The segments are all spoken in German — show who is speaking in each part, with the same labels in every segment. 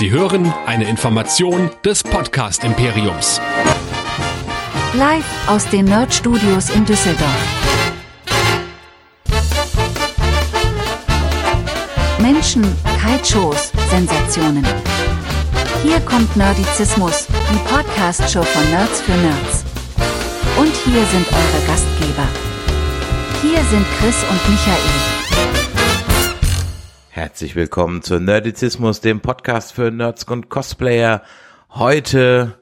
Speaker 1: Sie hören eine Information des Podcast Imperiums.
Speaker 2: Live aus den Nerd Studios in Düsseldorf. Menschen, Kaltshows, Sensationen. Hier kommt Nerdizismus, die Podcast-Show von Nerds für Nerds. Und hier sind eure Gastgeber. Hier sind Chris und Michael.
Speaker 3: Herzlich willkommen zu Nerdizismus, dem Podcast für Nerds und Cosplayer. Heute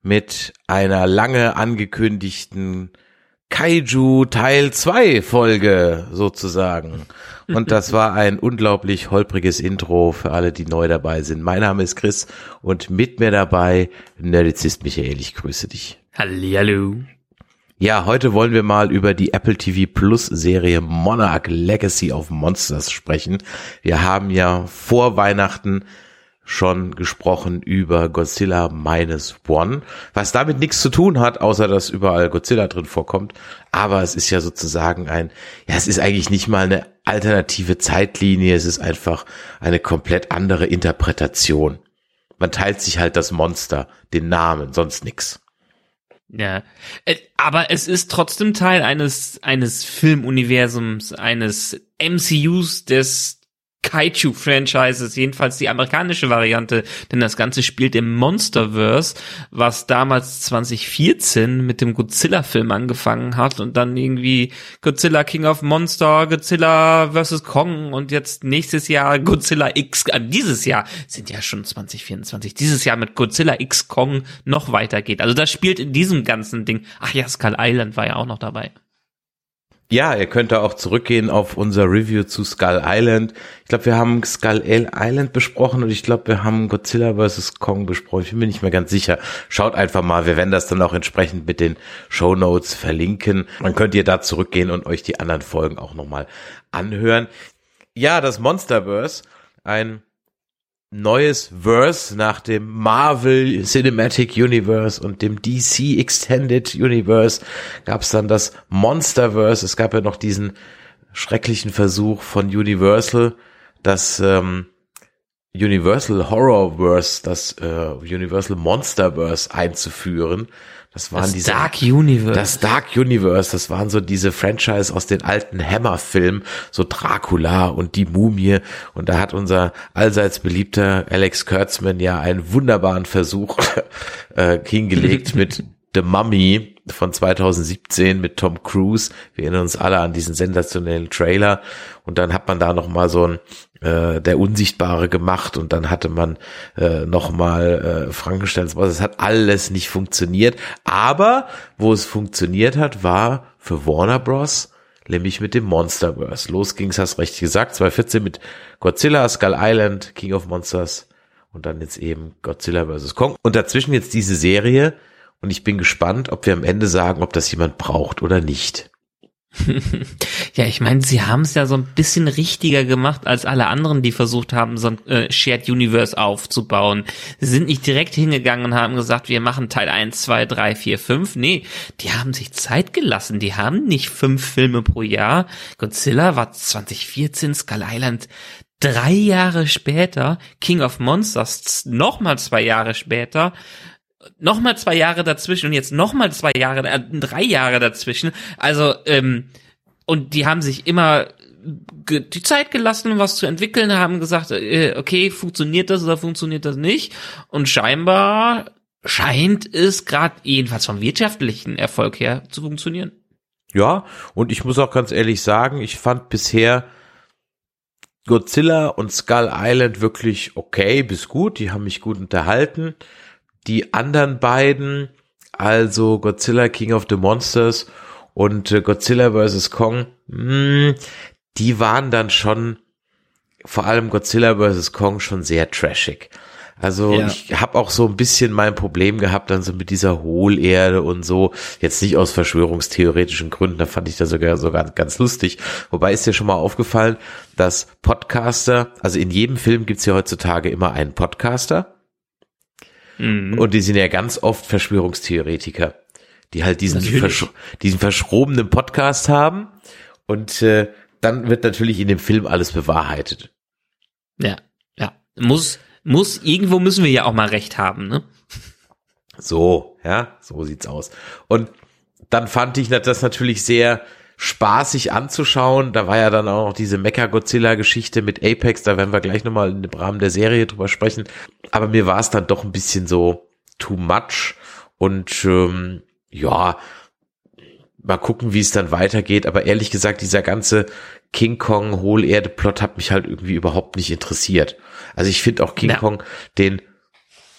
Speaker 3: mit einer lange angekündigten Kaiju Teil 2 Folge sozusagen. Und das war ein unglaublich holpriges Intro für alle, die neu dabei sind. Mein Name ist Chris und mit mir dabei Nerdizist Michael. Ich grüße dich.
Speaker 4: Hallihallo.
Speaker 3: Ja, heute wollen wir mal über die Apple TV Plus Serie Monarch Legacy of Monsters sprechen. Wir haben ja vor Weihnachten schon gesprochen über Godzilla Minus One, was damit nichts zu tun hat, außer dass überall Godzilla drin vorkommt. Aber es ist ja sozusagen ein, ja, es ist eigentlich nicht mal eine alternative Zeitlinie, es ist einfach eine komplett andere Interpretation. Man teilt sich halt das Monster, den Namen, sonst nix.
Speaker 4: Ja, Äh, aber es ist trotzdem Teil eines eines Filmuniversums, eines MCUs des Kaiju-Franchises, jedenfalls die amerikanische Variante, denn das Ganze spielt im Monsterverse, was damals 2014 mit dem Godzilla-Film angefangen hat und dann irgendwie Godzilla King of Monster, Godzilla vs. Kong und jetzt nächstes Jahr Godzilla X, äh, dieses Jahr sind ja schon 2024, dieses Jahr mit Godzilla X Kong noch weitergeht. Also das spielt in diesem ganzen Ding, ach ja, Skull Island war ja auch noch dabei.
Speaker 3: Ja, ihr könnt da auch zurückgehen auf unser Review zu Skull Island. Ich glaube, wir haben Skull Island besprochen und ich glaube, wir haben Godzilla vs. Kong besprochen. Ich bin mir nicht mehr ganz sicher. Schaut einfach mal, wir werden das dann auch entsprechend mit den Show Notes verlinken. Dann könnt ihr da zurückgehen und euch die anderen Folgen auch nochmal anhören. Ja, das Monsterverse, ein neues Verse nach dem Marvel Cinematic Universe und dem DC Extended Universe gab es dann das Monsterverse. Es gab ja noch diesen schrecklichen Versuch von Universal, das ähm, Universal Horrorverse, das äh, Universal Monsterverse einzuführen. Das waren
Speaker 4: Das
Speaker 3: diese
Speaker 4: Dark Universe.
Speaker 3: das Dark Universe, das waren so diese Franchise aus den alten Hammer-Filmen, so Dracula und die Mumie. Und da hat unser allseits beliebter Alex Kurtzman ja einen wunderbaren Versuch äh, hingelegt mit The Mummy von 2017 mit Tom Cruise. Wir erinnern uns alle an diesen sensationellen Trailer. Und dann hat man da noch mal so ein äh, der Unsichtbare gemacht und dann hatte man äh, noch mal äh, Frankensteins was. Es hat alles nicht funktioniert. Aber wo es funktioniert hat, war für Warner Bros. Nämlich mit dem Monsterverse. Los ging's, hast recht gesagt, 2014 mit Godzilla, Skull Island, King of Monsters und dann jetzt eben Godzilla vs. Kong. Und dazwischen jetzt diese Serie, und ich bin gespannt, ob wir am Ende sagen, ob das jemand braucht oder nicht.
Speaker 4: Ja, ich meine, sie haben es ja so ein bisschen richtiger gemacht als alle anderen, die versucht haben, so ein äh, Shared Universe aufzubauen. Sie sind nicht direkt hingegangen und haben gesagt, wir machen Teil 1, 2, 3, 4, 5. Nee, die haben sich Zeit gelassen. Die haben nicht fünf Filme pro Jahr. Godzilla war 2014, Skull Island drei Jahre später, King of Monsters nochmal zwei Jahre später nochmal zwei Jahre dazwischen und jetzt nochmal zwei Jahre, äh, drei Jahre dazwischen. Also, ähm, und die haben sich immer die Zeit gelassen, um was zu entwickeln, haben gesagt, äh, okay, funktioniert das oder funktioniert das nicht? Und scheinbar scheint es gerade jedenfalls vom wirtschaftlichen Erfolg her zu funktionieren.
Speaker 3: Ja, und ich muss auch ganz ehrlich sagen, ich fand bisher Godzilla und Skull Island wirklich okay bis gut. Die haben mich gut unterhalten. Die anderen beiden, also Godzilla King of the Monsters und äh, Godzilla vs. Kong, mh, die waren dann schon, vor allem Godzilla vs. Kong, schon sehr trashig. Also
Speaker 4: Ja.
Speaker 3: ich habe auch so ein bisschen mein Problem gehabt dann so mit dieser Hohlerde und so. Jetzt nicht aus verschwörungstheoretischen Gründen, da fand ich das sogar sogar ganz lustig. Wobei ist dir schon mal aufgefallen, dass Podcaster, also in jedem Film gibt's ja heutzutage immer einen Podcaster
Speaker 4: Mhm.
Speaker 3: und die sind ja ganz oft Verschwörungstheoretiker, die halt diesen, versch diesen verschrobenen Podcast haben und äh, dann wird natürlich in dem Film alles bewahrheitet.
Speaker 4: Ja, ja. Muss, Muss, irgendwo müssen wir ja auch mal recht haben, ne?
Speaker 3: So, ja, so sieht's aus. Und dann fand ich das natürlich sehr spaßig anzuschauen. Da war ja dann auch noch diese Mecha-Godzilla-Geschichte mit Apex, da werden wir gleich nochmal im Rahmen der Serie drüber sprechen. Aber mir war es dann doch ein bisschen so too much und ähm, ja, mal gucken, wie es dann weitergeht. Aber ehrlich gesagt, dieser ganze King Kong Hohlerde-Plot hat mich halt irgendwie überhaupt nicht interessiert. Also ich finde auch King ja. Kong den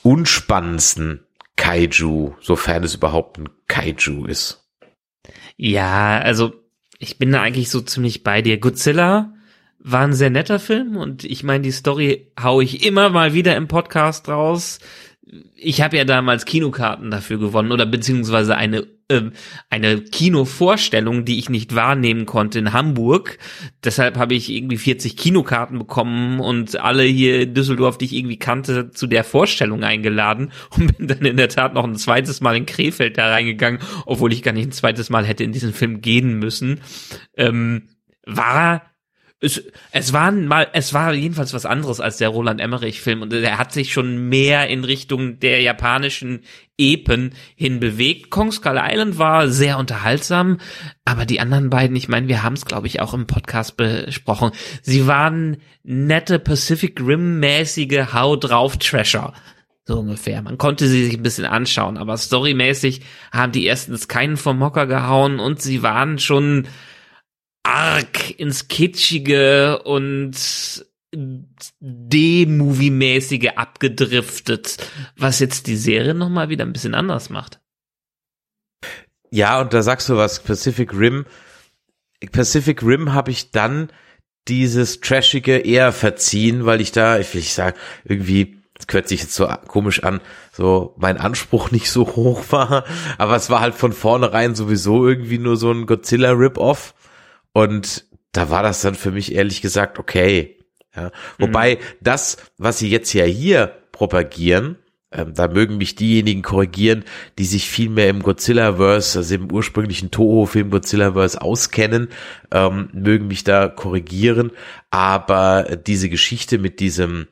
Speaker 3: unspannendsten Kaiju, sofern es überhaupt ein Kaiju ist.
Speaker 4: Ja, also ich bin da eigentlich so ziemlich bei dir. Godzilla war ein sehr netter Film und ich meine, die Story hau ich immer mal wieder im Podcast raus ich habe ja damals Kinokarten dafür gewonnen oder beziehungsweise eine ähm, eine Kinovorstellung, die ich nicht wahrnehmen konnte in Hamburg. Deshalb habe ich irgendwie 40 Kinokarten bekommen und alle hier in Düsseldorf, die ich irgendwie kannte, zu der Vorstellung eingeladen und bin dann in der Tat noch ein zweites Mal in Krefeld da reingegangen, obwohl ich gar nicht ein zweites Mal hätte in diesen Film gehen müssen. Ähm, war es, es war mal, es war jedenfalls was anderes als der Roland Emmerich Film und er hat sich schon mehr in Richtung der japanischen Epen hin bewegt. Kong Skull Island war sehr unterhaltsam, aber die anderen beiden, ich meine, wir haben es glaube ich auch im Podcast besprochen. Sie waren nette Pacific Rim mäßige Hau drauf Treasure. So ungefähr. Man konnte sie sich ein bisschen anschauen, aber storymäßig haben die erstens keinen vom Mocker gehauen und sie waren schon arg ins Kitschige und D-Movie-mäßige abgedriftet, was jetzt die Serie nochmal wieder ein bisschen anders macht.
Speaker 3: Ja, und da sagst du was, Pacific Rim. Pacific Rim habe ich dann dieses Trashige eher verziehen, weil ich da, ich will nicht sagen, irgendwie, das hört sich jetzt so komisch an, so mein Anspruch nicht so hoch war, aber es war halt von vornherein sowieso irgendwie nur so ein Godzilla-Rip-Off und da war das dann für mich ehrlich gesagt okay. Ja. Wobei mhm. das, was sie jetzt ja hier propagieren, ähm, da mögen mich diejenigen korrigieren, die sich viel mehr im Godzilla-Verse, also im ursprünglichen Toho-Film Godzilla-Verse auskennen, ähm, mögen mich da korrigieren. Aber diese Geschichte mit diesem,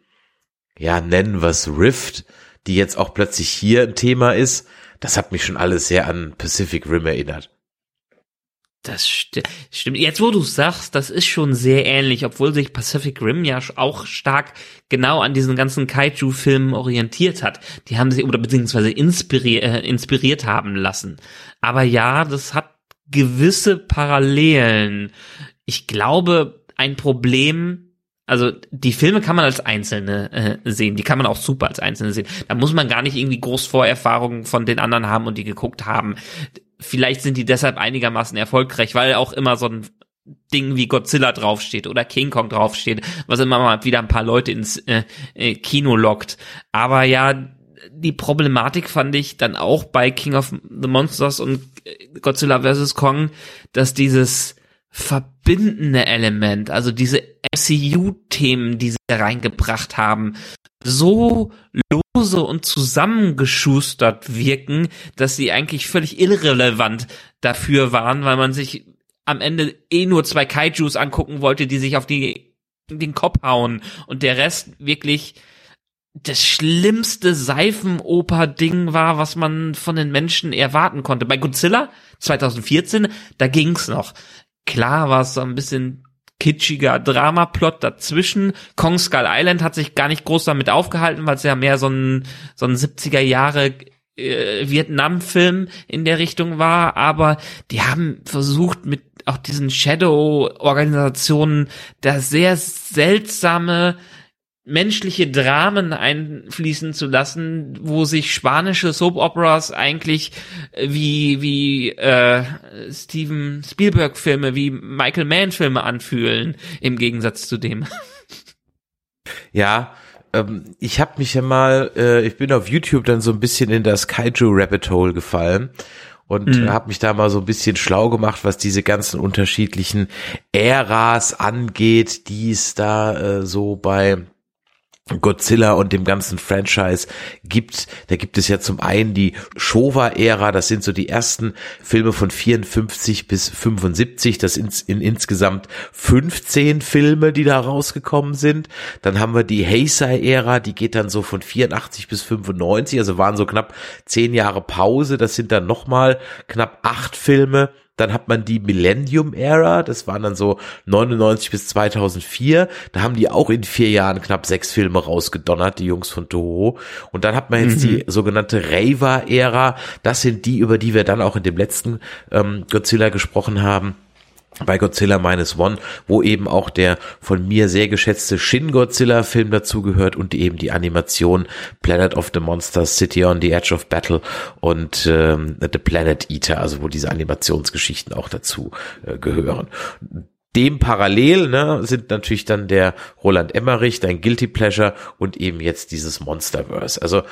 Speaker 3: ja, nennen wir es Rift, die jetzt auch plötzlich hier ein Thema ist, das hat mich schon alles sehr an Pacific Rim erinnert.
Speaker 4: Das sti stimmt. Jetzt, wo du sagst, das ist schon sehr ähnlich, obwohl sich Pacific Rim ja auch stark genau an diesen ganzen Kaiju-Filmen orientiert hat. Die haben sie oder beziehungsweise inspiri äh, inspiriert haben lassen. Aber ja, das hat gewisse Parallelen. Ich glaube, ein Problem also die Filme kann man als einzelne äh, sehen, die kann man auch super als einzelne sehen. Da muss man gar nicht irgendwie groß Vorerfahrungen von den anderen haben und die geguckt haben vielleicht sind die deshalb einigermaßen erfolgreich, weil auch immer so ein Ding wie Godzilla draufsteht oder King Kong draufsteht, was immer mal wieder ein paar Leute ins äh, äh, Kino lockt. Aber ja, die Problematik fand ich dann auch bei King of the Monsters und äh, Godzilla vs. Kong, dass dieses verbindende Element, also diese MCU-Themen, die sie reingebracht haben, so lose und zusammengeschustert wirken, dass sie eigentlich völlig irrelevant dafür waren, weil man sich am Ende eh nur zwei Kaijus angucken wollte, die sich auf die, den Kopf hauen und der Rest wirklich das schlimmste Seifenoper-Ding war, was man von den Menschen erwarten konnte. Bei Godzilla 2014, da ging's noch. Klar war es so ein bisschen kitschiger Dramaplot dazwischen. Kong Skull Island hat sich gar nicht groß damit aufgehalten, weil es ja mehr so ein, so ein 70er Jahre äh, Vietnam-Film in der Richtung war, aber die haben versucht mit auch diesen Shadow-Organisationen da sehr seltsame menschliche Dramen einfließen zu lassen, wo sich spanische Soap Operas eigentlich äh, wie wie äh, Steven Spielberg Filme, wie Michael Mann Filme anfühlen im Gegensatz zu dem.
Speaker 3: Ja, ähm, ich habe mich ja mal, äh, ich bin auf YouTube dann so ein bisschen in das Kaiju Rabbit Hole gefallen und mhm. habe mich da mal so ein bisschen schlau gemacht, was diese ganzen unterschiedlichen Äras angeht, die es da äh, so bei Godzilla und dem ganzen Franchise gibt, da gibt es ja zum einen die Showa-Ära, das sind so die ersten Filme von 54 bis 75, das sind in insgesamt 15 Filme, die da rausgekommen sind. Dann haben wir die Heisei-Ära, die geht dann so von 84 bis 95, also waren so knapp zehn Jahre Pause, das sind dann nochmal knapp acht Filme. Dann hat man die Millennium Era, das waren dann so 99 bis 2004. Da haben die auch in vier Jahren knapp sechs Filme rausgedonnert, die Jungs von Toho. Und dann hat man jetzt mhm. die sogenannte Raver Ära. Das sind die, über die wir dann auch in dem letzten ähm, Godzilla gesprochen haben bei Godzilla Minus One, wo eben auch der von mir sehr geschätzte Shin Godzilla Film dazugehört und eben die Animation Planet of the Monsters, City on the Edge of Battle und ähm, The Planet Eater, also wo diese Animationsgeschichten auch dazu äh, gehören dem parallel ne, sind natürlich dann der Roland Emmerich, dein Guilty Pleasure und eben jetzt dieses Monsterverse. Also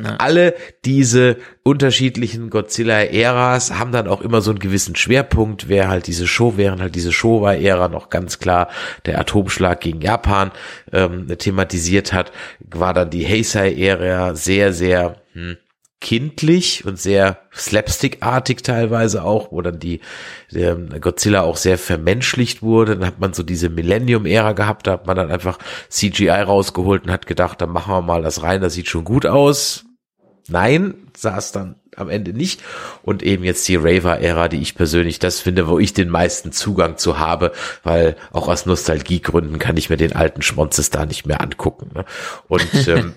Speaker 3: ja. alle diese unterschiedlichen Godzilla-Äras haben dann auch immer so einen gewissen Schwerpunkt, wer halt diese Show, während halt diese Showa-Ära noch ganz klar der Atomschlag gegen Japan ähm, thematisiert hat, war dann die Heisei-Ära sehr, sehr hm, kindlich und sehr slapstickartig teilweise auch, wo dann die der Godzilla auch sehr vermenschlicht wurde. Dann hat man so diese Millennium-Ära gehabt, da hat man dann einfach CGI rausgeholt und hat gedacht, dann machen wir mal das rein, das sieht schon gut aus. Nein, saß dann am Ende nicht. Und eben jetzt die Raver-Ära, die ich persönlich das finde, wo ich den meisten Zugang zu habe, weil auch aus Nostalgiegründen kann ich mir den alten Schmonzes da nicht mehr angucken. Ne? Und ähm,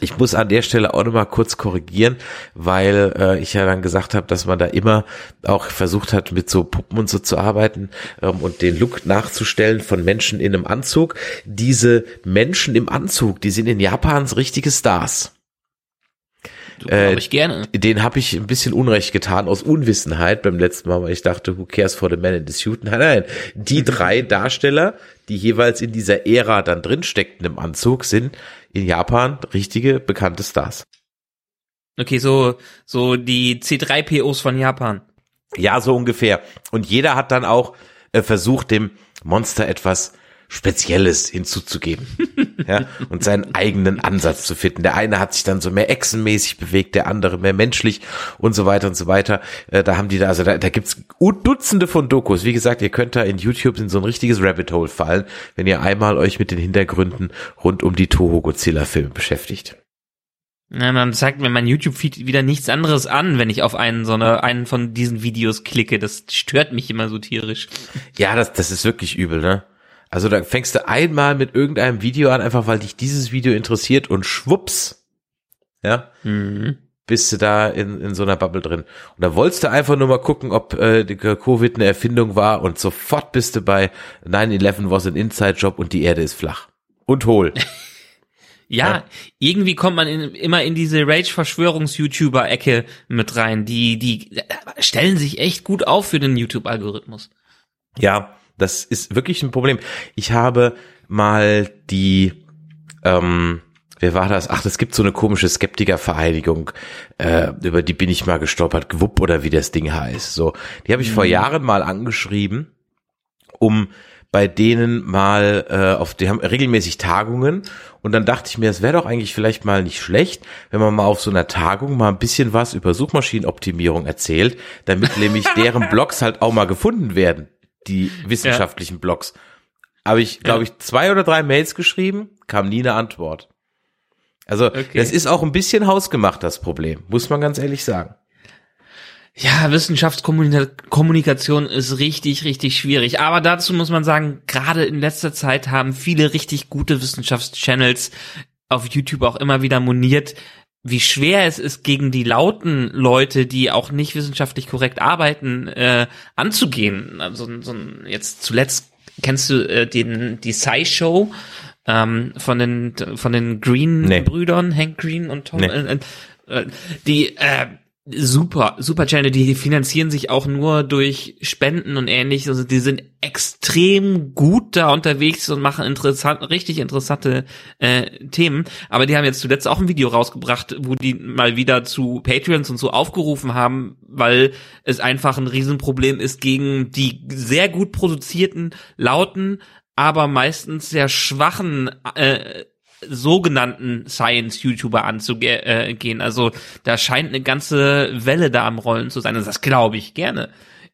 Speaker 3: ich muss an der Stelle auch nochmal kurz korrigieren, weil äh, ich ja dann gesagt habe, dass man da immer auch versucht hat, mit so Puppen und so zu arbeiten ähm, und den Look nachzustellen von Menschen in einem Anzug. Diese Menschen im Anzug, die sind in Japans richtige Stars.
Speaker 4: Äh, ich gerne.
Speaker 3: Den habe ich ein bisschen Unrecht getan aus Unwissenheit beim letzten Mal, weil ich dachte, who cares for the man in the suit? Nein, nein. Die drei Darsteller, die jeweils in dieser Ära dann drin steckten im Anzug, sind in Japan richtige bekannte Stars.
Speaker 4: Okay, so, so die C3POs von Japan.
Speaker 3: Ja, so ungefähr. Und jeder hat dann auch äh, versucht, dem Monster etwas Spezielles hinzuzugeben. ja, und seinen eigenen Ansatz zu finden. Der eine hat sich dann so mehr echsenmäßig bewegt, der andere mehr menschlich und so weiter und so weiter. Äh, da haben die da, also da, da gibt's Dutzende von Dokus. Wie gesagt, ihr könnt da in YouTube in so ein richtiges Rabbit Hole fallen, wenn ihr einmal euch mit den Hintergründen rund um die Toho Godzilla Filme beschäftigt.
Speaker 4: Ja, dann zeigt mir mein YouTube-Feed wieder nichts anderes an, wenn ich auf einen so eine, einen von diesen Videos klicke. Das stört mich immer so tierisch.
Speaker 3: Ja, das, das ist wirklich übel, ne? Also da fängst du einmal mit irgendeinem Video an, einfach weil dich dieses Video interessiert und schwupps, ja, mhm. bist du da in, in so einer Bubble drin. Und da wolltest du einfach nur mal gucken, ob äh, Covid eine Erfindung war und sofort bist du bei 9-11 was ein Inside-Job und die Erde ist flach. Und hohl.
Speaker 4: Ja, ja, irgendwie kommt man in, immer in diese Rage-Verschwörungs-YouTuber-Ecke mit rein. Die, die stellen sich echt gut auf für den YouTube-Algorithmus.
Speaker 3: Ja, das ist wirklich ein Problem. Ich habe mal die, ähm, wer war das? Ach, es gibt so eine komische Skeptikervereinigung, äh, über die bin ich mal gestolpert, Gwupp oder wie das Ding heißt. So, die habe ich mhm. vor Jahren mal angeschrieben, um bei denen mal äh, auf die haben regelmäßig Tagungen und dann dachte ich mir, es wäre doch eigentlich vielleicht mal nicht schlecht, wenn man mal auf so einer Tagung mal ein bisschen was über Suchmaschinenoptimierung erzählt, damit nämlich deren Blogs halt auch mal gefunden werden die wissenschaftlichen ja. Blogs. Habe ich, glaube ich, zwei oder drei Mails geschrieben, kam nie eine Antwort. Also okay. das ist auch ein bisschen hausgemacht, das Problem, muss man ganz ehrlich sagen.
Speaker 4: Ja, Wissenschaftskommunikation ist richtig, richtig schwierig. Aber dazu muss man sagen, gerade in letzter Zeit haben viele richtig gute Wissenschaftschannels auf YouTube auch immer wieder moniert, wie schwer es ist, gegen die lauten Leute, die auch nicht wissenschaftlich korrekt arbeiten, äh, anzugehen. Also so jetzt zuletzt kennst du äh, den die Sci-Show ähm, von den von den Green nee. Brüdern, Hank Green und Tom, nee. äh, äh, die äh, super, super Channel, die finanzieren sich auch nur durch Spenden und ähnliches. Also die sind extrem gut da unterwegs und machen interessant, richtig interessante äh, Themen. Aber die haben jetzt zuletzt auch ein Video rausgebracht, wo die mal wieder zu Patreons und so aufgerufen haben, weil es einfach ein Riesenproblem ist gegen die sehr gut produzierten, lauten, aber meistens sehr schwachen äh, sogenannten Science-YouTuber anzugehen. Also da scheint eine ganze Welle da am Rollen zu sein. Und das glaube ich gerne.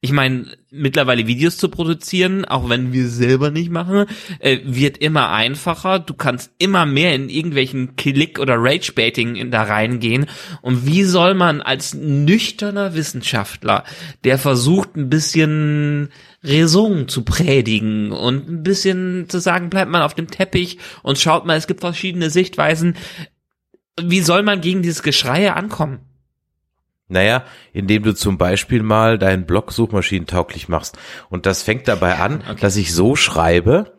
Speaker 4: Ich meine, mittlerweile Videos zu produzieren, auch wenn wir selber nicht machen, äh, wird immer einfacher. Du kannst immer mehr in irgendwelchen Klick- oder Rage-Baiting da reingehen. Und wie soll man als nüchterner Wissenschaftler, der versucht ein bisschen Raison zu predigen und ein bisschen zu sagen, bleibt man auf dem Teppich und schaut mal, es gibt verschiedene Sichtweisen. Wie soll man gegen dieses Geschreie ankommen?
Speaker 3: Naja, indem du zum Beispiel mal deinen Blog suchmaschinentauglich machst. Und das fängt dabei an, okay. dass ich so schreibe,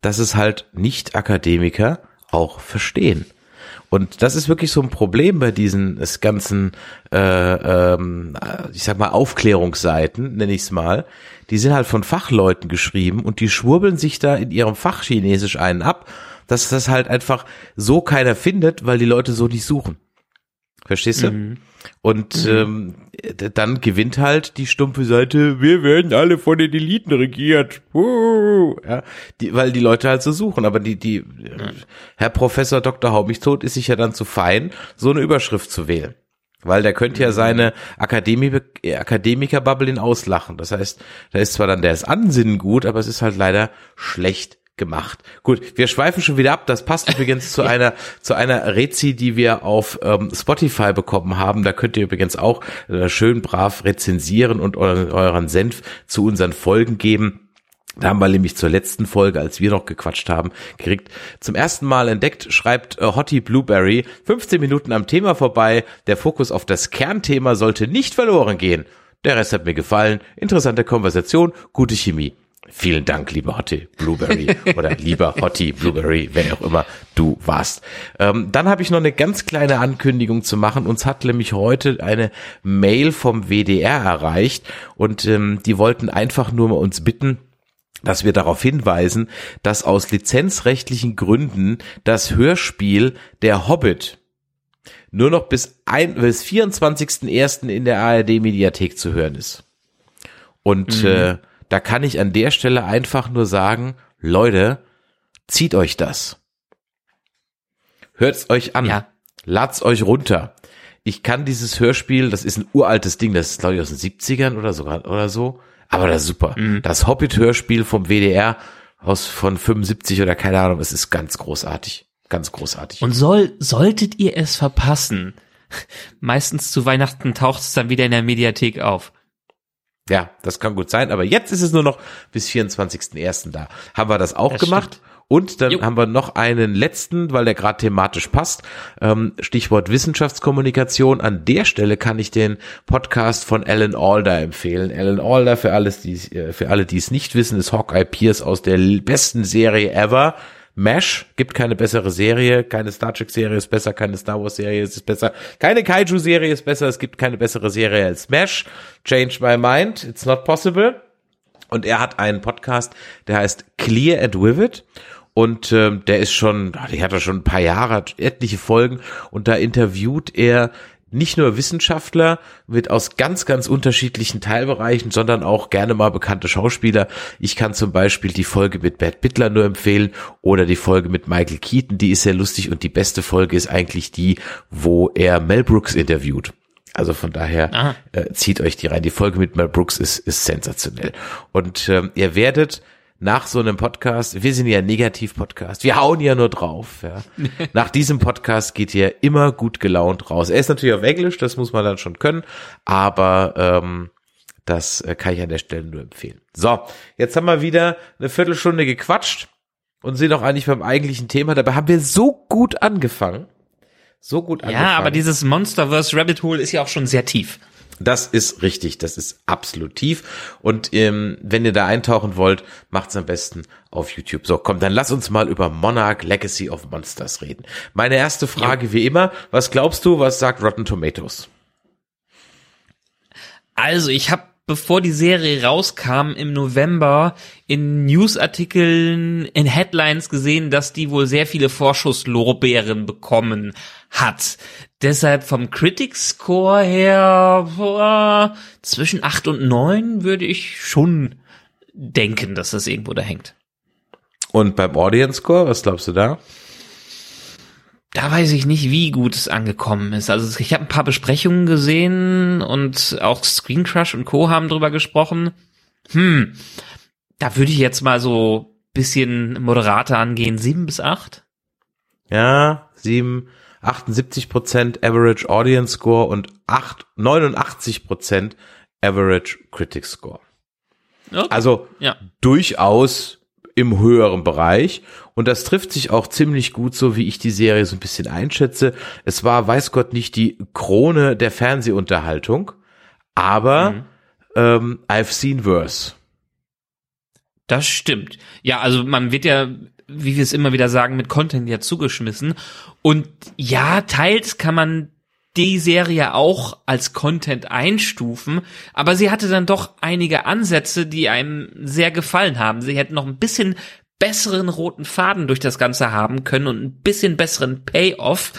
Speaker 3: dass es halt Nicht-Akademiker auch verstehen. Und das ist wirklich so ein Problem bei diesen es ganzen, äh, ähm, ich sag mal, Aufklärungsseiten, nenne ich es mal. Die sind halt von Fachleuten geschrieben und die schwurbeln sich da in ihrem Fachchinesisch einen ab, dass das halt einfach so keiner findet, weil die Leute so nicht suchen. Verstehst du? Mhm. Und mhm. ähm, dann gewinnt halt die stumpfe Seite, wir werden alle von den Eliten regiert. Uh, ja, die, weil die Leute halt so suchen. Aber die, die, ja. Herr Professor Dr. Haumichtot ist sich ja dann zu fein, so eine Überschrift zu wählen. Weil der könnte ja mhm. seine Akademie, Akademikerbubble in auslachen. Das heißt, da ist zwar dann der Ansinnen gut, aber es ist halt leider schlecht gemacht. Gut, wir schweifen schon wieder ab. Das passt übrigens zu einer zu einer Rezi, die wir auf ähm, Spotify bekommen haben. Da könnt ihr übrigens auch äh, schön brav rezensieren und euren, euren Senf zu unseren Folgen geben. Da haben wir nämlich zur letzten Folge, als wir noch gequatscht haben, gekriegt. Zum ersten Mal entdeckt, schreibt äh, Hottie Blueberry, 15 Minuten am Thema vorbei. Der Fokus auf das Kernthema sollte nicht verloren gehen. Der Rest hat mir gefallen. Interessante Konversation, gute Chemie. Vielen Dank, lieber Hottie Blueberry oder lieber Hottie Blueberry, wer auch immer du warst. Ähm, dann habe ich noch eine ganz kleine Ankündigung zu machen. Uns hat nämlich heute eine Mail vom WDR erreicht und ähm, die wollten einfach nur mal uns bitten, dass wir darauf hinweisen, dass aus lizenzrechtlichen Gründen das Hörspiel Der Hobbit nur noch bis, ein, bis 24.01. in der ARD Mediathek zu hören ist. Und mhm. äh, da kann ich an der Stelle einfach nur sagen, Leute, zieht euch das. Hört's euch an. Ja. Lad's euch runter. Ich kann dieses Hörspiel, das ist ein uraltes Ding, das ist glaube ich aus den 70ern oder sogar oder so, aber das ist super. Mhm. Das Hobbit-Hörspiel vom WDR aus von 75 oder keine Ahnung, es ist ganz großartig. Ganz großartig.
Speaker 4: Und soll, solltet ihr es verpassen, meistens zu Weihnachten taucht es dann wieder in der Mediathek auf.
Speaker 3: Ja, das kann gut sein, aber jetzt ist es nur noch bis 24.01. da. Haben wir das auch das gemacht? Stimmt. Und dann jo. haben wir noch einen letzten, weil der gerade thematisch passt. Ähm, Stichwort Wissenschaftskommunikation. An der Stelle kann ich den Podcast von Alan Alder empfehlen. Alan Alder, für alles, die, äh, für alle, die es nicht wissen, ist Hawkeye Pierce aus der besten Serie ever. MASH gibt keine bessere Serie, keine Star Trek Serie ist besser, keine Star Wars Serie ist besser, keine Kaiju Serie ist besser, es gibt keine bessere Serie als MASH. Change my mind, it's not possible. Und er hat einen Podcast, der heißt Clear and Vivid. Und ähm, der ist schon, die hat er schon ein paar Jahre, etliche Folgen. Und da interviewt er nicht nur Wissenschaftler mit aus ganz, ganz unterschiedlichen Teilbereichen, sondern auch gerne mal bekannte Schauspieler. Ich kann zum Beispiel die Folge mit Bert Bittler nur empfehlen oder die Folge mit Michael Keaton, die ist sehr lustig und die beste Folge ist eigentlich die, wo er Mel Brooks interviewt. Also von daher äh, zieht euch die rein. Die Folge mit Mel Brooks ist, ist sensationell. Und ähm, ihr werdet nach so einem Podcast, wir sind ja Negativ-Podcast, wir hauen ja nur drauf. Ja. nach diesem Podcast geht ihr immer gut gelaunt raus. Er ist natürlich auf Englisch, das muss man dann schon können, aber ähm, das äh, kann ich an der Stelle nur empfehlen. So, jetzt haben wir wieder eine Viertelstunde gequatscht und sind auch eigentlich beim eigentlichen Thema. Dabei haben wir so gut angefangen. So gut angefangen.
Speaker 4: Ja, aber dieses Monsterverse Rabbit Hole ist ja auch schon sehr tief.
Speaker 3: Das ist richtig, das ist absolut tief. Und ähm, wenn ihr da eintauchen wollt, macht's am besten auf YouTube. So, komm, dann lass uns mal über Monarch Legacy of Monsters reden. Meine erste Frage, ja. wie immer, was glaubst du, was sagt Rotten Tomatoes?
Speaker 4: Also, ich habe bevor die Serie rauskam im November in Newsartikeln, in Headlines gesehen, dass die wohl sehr viele Vorschusslorbeeren bekommen hat. Deshalb vom Critics Score her boah, zwischen acht und neun würde ich schon denken, dass das irgendwo da hängt.
Speaker 3: Und beim Audience Score, was glaubst du da?
Speaker 4: Da weiß ich nicht, wie gut es angekommen ist. Also ich habe ein paar Besprechungen gesehen und auch Screen Crush und Co. haben drüber gesprochen. Hm, da würde ich jetzt mal so bisschen moderater angehen. Sieben bis acht?
Speaker 3: Ja, sieben, 78 Prozent Average Audience Score und acht, 89 Prozent Average Critic Score. Okay. Also ja. durchaus im höheren Bereich. Und das trifft sich auch ziemlich gut, so wie ich die Serie so ein bisschen einschätze. Es war, weiß Gott, nicht die Krone der Fernsehunterhaltung, aber mhm. ähm, I've seen worse.
Speaker 4: Das stimmt. Ja, also man wird ja, wie wir es immer wieder sagen, mit Content ja zugeschmissen. Und ja, teils kann man die Serie auch als Content einstufen, aber sie hatte dann doch einige Ansätze, die einem sehr gefallen haben. Sie hätten noch ein bisschen besseren roten Faden durch das Ganze haben können und ein bisschen besseren Payoff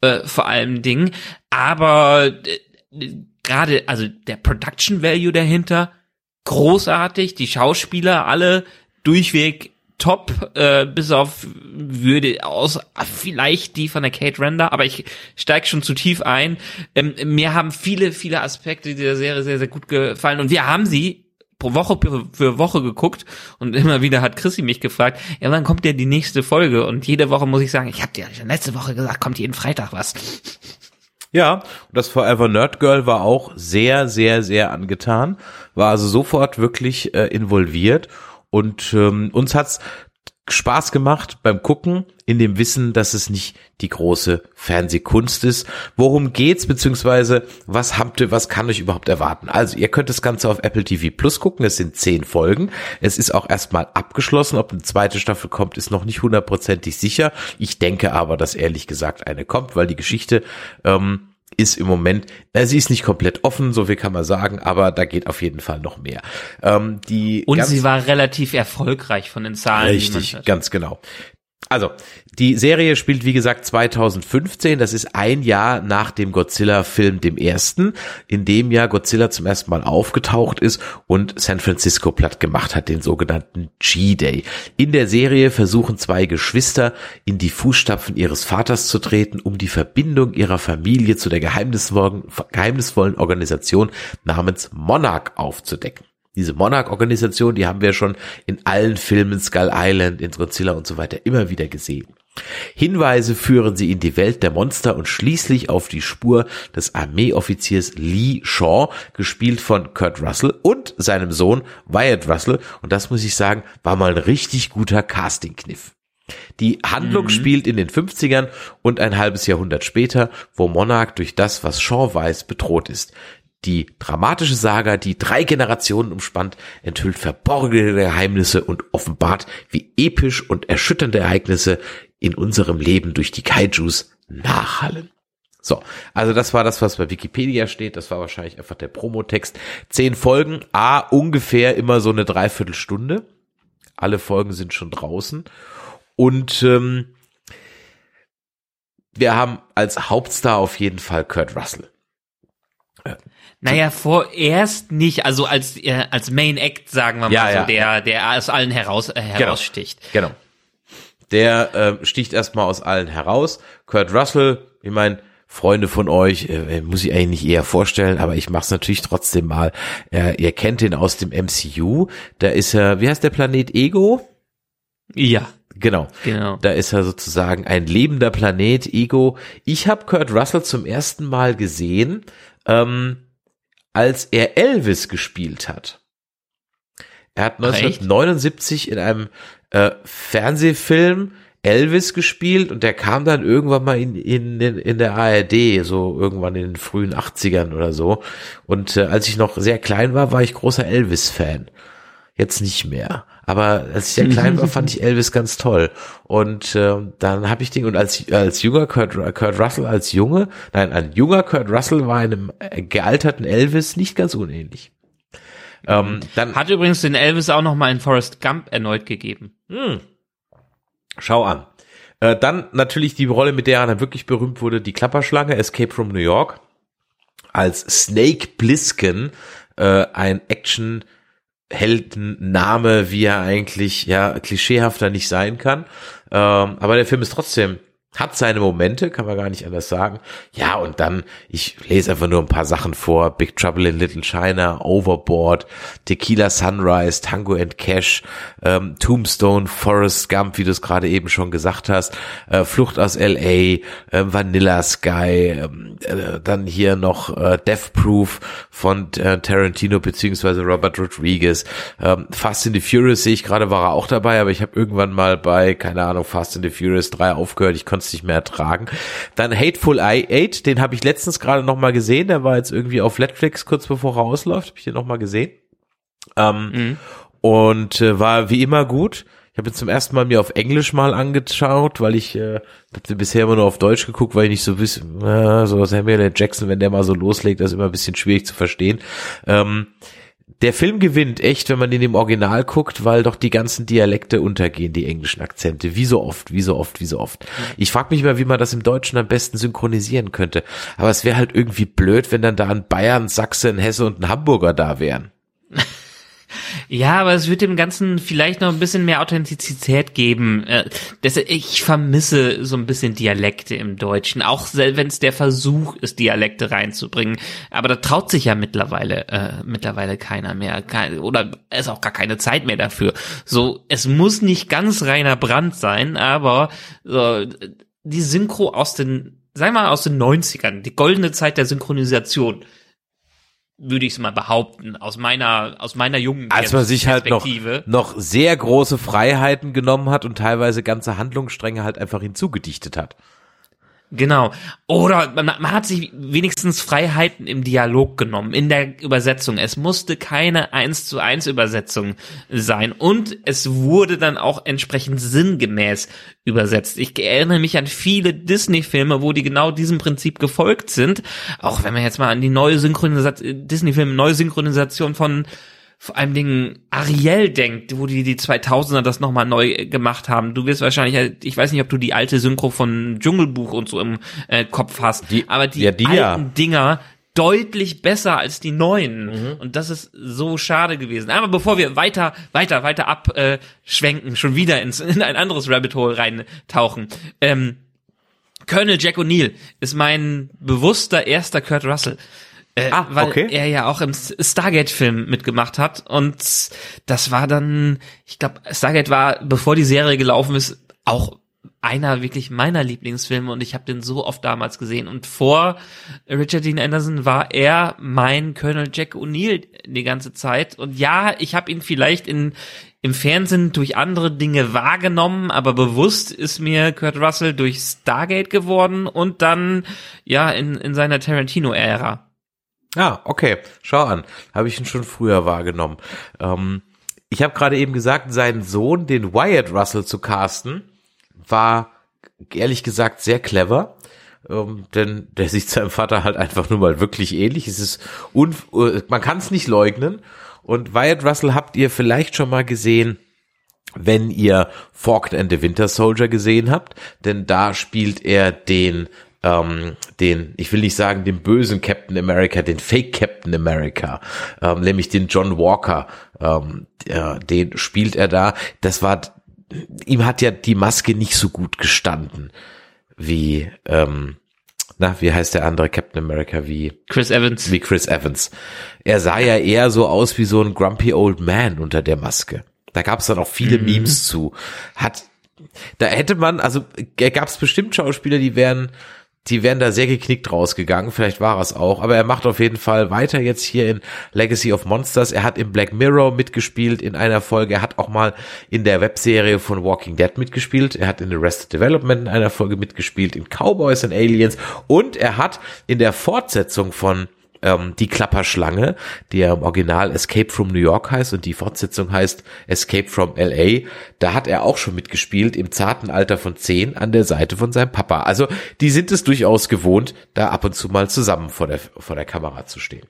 Speaker 4: äh, vor allem Dingen. Aber äh, gerade, also der Production Value dahinter, großartig, die Schauspieler alle durchweg top, äh, bis auf würde aus vielleicht die von der Kate Render, aber ich steige schon zu tief ein. Ähm, mir haben viele, viele Aspekte dieser Serie sehr, sehr gut gefallen und wir haben sie pro Woche für Woche geguckt und immer wieder hat Chrissy mich gefragt, ja, wann kommt ja die nächste Folge? Und jede Woche muss ich sagen, ich habe dir schon letzte Woche gesagt, kommt jeden Freitag was.
Speaker 3: Ja, und das Forever Nerd Girl war auch sehr, sehr, sehr angetan, war also sofort wirklich äh, involviert und ähm, uns hat's Spaß gemacht beim Gucken, in dem Wissen, dass es nicht die große Fernsehkunst ist. Worum geht's, beziehungsweise was habt ihr, was kann euch überhaupt erwarten? Also, ihr könnt das Ganze auf Apple TV Plus gucken. Es sind zehn Folgen. Es ist auch erstmal abgeschlossen. Ob eine zweite Staffel kommt, ist noch nicht hundertprozentig sicher. Ich denke aber, dass ehrlich gesagt eine kommt, weil die Geschichte, ähm, ist im Moment, na, sie ist nicht komplett offen, so viel kann man sagen, aber da geht auf jeden Fall noch mehr. Ähm, die
Speaker 4: Und sie war relativ erfolgreich von den Zahlen.
Speaker 3: Richtig, ganz genau. Also, die Serie spielt wie gesagt 2015, das ist ein Jahr nach dem Godzilla-Film, dem ersten, in dem ja Godzilla zum ersten Mal aufgetaucht ist und San Francisco platt gemacht hat, den sogenannten G-Day. In der Serie versuchen zwei Geschwister in die Fußstapfen ihres Vaters zu treten, um die Verbindung ihrer Familie zu der geheimnisvollen, geheimnisvollen Organisation namens Monarch aufzudecken. Diese Monarch-Organisation, die haben wir schon in allen Filmen, Skull Island, in Godzilla und so weiter immer wieder gesehen. Hinweise führen sie in die Welt der Monster und schließlich auf die Spur des Armeeoffiziers Lee Shaw, gespielt von Kurt Russell und seinem Sohn Wyatt Russell. Und das muss ich sagen, war mal ein richtig guter Casting-Kniff. Die Handlung mhm. spielt in den 50ern und ein halbes Jahrhundert später, wo Monarch durch das, was Shaw weiß, bedroht ist. Die dramatische Saga, die drei Generationen umspannt, enthüllt verborgene Geheimnisse und offenbart, wie episch und erschütternde Ereignisse in unserem Leben durch die Kaijus nachhallen. So, also das war das, was bei Wikipedia steht. Das war wahrscheinlich einfach der Promotext. Zehn Folgen, a ungefähr immer so eine Dreiviertelstunde. Alle Folgen sind schon draußen. Und ähm, wir haben als Hauptstar auf jeden Fall Kurt Russell.
Speaker 4: Naja, vorerst nicht, also als äh, als Main Act, sagen wir mal ja, so, ja. der der aus allen heraus äh, genau. heraussticht.
Speaker 3: Genau. genau. Der äh, sticht erstmal aus allen heraus. Kurt Russell, ich meine, Freunde von euch, äh, muss ich eigentlich nicht eher vorstellen, aber ich mache es natürlich trotzdem mal. Äh, ihr kennt ihn aus dem MCU. Da ist er, wie heißt der Planet Ego?
Speaker 4: Ja.
Speaker 3: Genau. genau. Da ist er sozusagen ein lebender Planet Ego. Ich habe Kurt Russell zum ersten Mal gesehen. Ähm, als er Elvis gespielt hat. Er hat 1979 in einem äh, Fernsehfilm Elvis gespielt und der kam dann irgendwann mal in, in, in der ARD, so irgendwann in den frühen 80ern oder so. Und äh, als ich noch sehr klein war, war ich großer Elvis-Fan. Jetzt nicht mehr. Aber als ich sehr klein war, fand ich Elvis ganz toll. Und äh, dann habe ich den, und als, als junger Kurt, Kurt Russell, als Junge, nein, ein junger Kurt Russell war einem gealterten Elvis nicht ganz unähnlich.
Speaker 4: Ähm, dann Hat übrigens den Elvis auch noch mal in Forrest Gump erneut gegeben. Hm.
Speaker 3: Schau an. Äh, dann natürlich die Rolle, mit der er dann wirklich berühmt wurde, die Klapperschlange, Escape from New York. Als Snake Blisken, äh, ein Action- Heldenname, wie er eigentlich ja klischeehafter nicht sein kann. Ähm, aber der Film ist trotzdem hat seine Momente, kann man gar nicht anders sagen. Ja, und dann, ich lese einfach nur ein paar Sachen vor. Big Trouble in Little China, Overboard, Tequila Sunrise, Tango and Cash, ähm, Tombstone, Forest Gump, wie du es gerade eben schon gesagt hast, äh, Flucht aus L.A., äh, Vanilla Sky, ähm, äh, dann hier noch äh, Death Proof von äh, Tarantino beziehungsweise Robert Rodriguez. Ähm, Fast in the Furious sehe ich gerade, war er auch dabei, aber ich habe irgendwann mal bei, keine Ahnung, Fast in the Furious 3 aufgehört. Ich es nicht mehr ertragen. Dann Hateful Eight, den habe ich letztens gerade noch mal gesehen. Der war jetzt irgendwie auf Netflix kurz bevor er ausläuft. Habe ich den noch mal gesehen. Ähm, mhm. Und äh, war wie immer gut. Ich habe ihn zum ersten Mal mir auf Englisch mal angeschaut, weil ich äh, habe bisher immer nur auf Deutsch geguckt, weil ich nicht so wissen, äh, so Samuel L. Jackson, wenn der mal so loslegt, das ist immer ein bisschen schwierig zu verstehen. Ähm, der Film gewinnt echt, wenn man in dem Original guckt, weil doch die ganzen Dialekte untergehen, die englischen Akzente. Wie so oft, wie so oft, wie so oft. Ich frage mich mal, wie man das im Deutschen am besten synchronisieren könnte. Aber es wäre halt irgendwie blöd, wenn dann da ein Bayern, Sachse, ein Hesse und ein Hamburger da wären.
Speaker 4: Ja, aber es wird dem Ganzen vielleicht noch ein bisschen mehr Authentizität geben. Äh, ich vermisse so ein bisschen Dialekte im Deutschen, auch wenn es der Versuch ist, Dialekte reinzubringen. Aber da traut sich ja mittlerweile äh, mittlerweile keiner mehr, oder ist auch gar keine Zeit mehr dafür. So, es muss nicht ganz reiner Brand sein, aber so, die Synchro aus den, sag mal aus den 90ern, die goldene Zeit der Synchronisation würde ich es mal behaupten, aus meiner, aus meiner jungen
Speaker 3: Als man sich halt noch, noch sehr große Freiheiten genommen hat und teilweise ganze Handlungsstränge halt einfach hinzugedichtet hat.
Speaker 4: Genau. Oder man, man, hat sich wenigstens Freiheiten im Dialog genommen, in der Übersetzung. Es musste keine eins zu eins Übersetzung sein. Und es wurde dann auch entsprechend sinngemäß übersetzt. Ich erinnere mich an viele Disney-Filme, wo die genau diesem Prinzip gefolgt sind. Auch wenn man jetzt mal an die neue Synchronisation, Disney-Filme, neue Synchronisation von vor allem Dingen Ariel denkt, wo die die 2000er das nochmal neu gemacht haben. Du wirst wahrscheinlich, ich weiß nicht, ob du die alte Synchro von Dschungelbuch und so im äh, Kopf hast, die, aber die, ja, die alten ja. Dinger deutlich besser als die neuen. Mhm. Und das ist so schade gewesen. Aber bevor wir weiter, weiter, weiter abschwenken, schon wieder ins, in ein anderes Rabbit Hole reintauchen. Ähm, Colonel Jack O'Neill ist mein bewusster erster Kurt Russell. Äh, ah, weil okay. er ja auch im Stargate-Film mitgemacht hat. Und das war dann, ich glaube, Stargate war, bevor die Serie gelaufen ist, auch einer wirklich meiner Lieblingsfilme und ich habe den so oft damals gesehen. Und vor Richard Dean Anderson war er mein Colonel Jack O'Neill die ganze Zeit. Und ja, ich habe ihn vielleicht in im Fernsehen durch andere Dinge wahrgenommen, aber bewusst ist mir Kurt Russell durch Stargate geworden und dann ja in, in seiner Tarantino-Ära.
Speaker 3: Ah, okay. Schau an. Habe ich ihn schon früher wahrgenommen. Ähm, ich habe gerade eben gesagt, seinen Sohn, den Wyatt Russell zu casten, war ehrlich gesagt sehr clever. Ähm, denn der sieht seinem Vater halt einfach nur mal wirklich ähnlich. Es ist un äh, man kann es nicht leugnen. Und Wyatt Russell habt ihr vielleicht schon mal gesehen, wenn ihr Falcon and the Winter Soldier gesehen habt, denn da spielt er den ähm, den, ich will nicht sagen den bösen Captain America, den Fake Captain America, ähm, nämlich den John Walker, ähm, der, den spielt er da. Das war, ihm hat ja die Maske nicht so gut gestanden wie, ähm, na, wie heißt der andere Captain America wie
Speaker 4: Chris Evans.
Speaker 3: Wie Chris Evans. Er sah ja eher so aus wie so ein grumpy old man unter der Maske. Da gab es dann auch viele mhm. Memes zu. Hat da hätte man, also gab es bestimmt Schauspieler, die wären die wären da sehr geknickt rausgegangen, vielleicht war es auch, aber er macht auf jeden Fall weiter jetzt hier in Legacy of Monsters. Er hat im Black Mirror mitgespielt in einer Folge, er hat auch mal in der Webserie von Walking Dead mitgespielt, er hat in Arrested Development in einer Folge mitgespielt, in Cowboys and Aliens und er hat in der Fortsetzung von ähm, die Klapperschlange, die ja im Original Escape from New York heißt und die Fortsetzung heißt Escape from LA. Da hat er auch schon mitgespielt im zarten Alter von zehn an der Seite von seinem Papa. Also die sind es durchaus gewohnt, da ab und zu mal zusammen vor der, vor der Kamera zu stehen.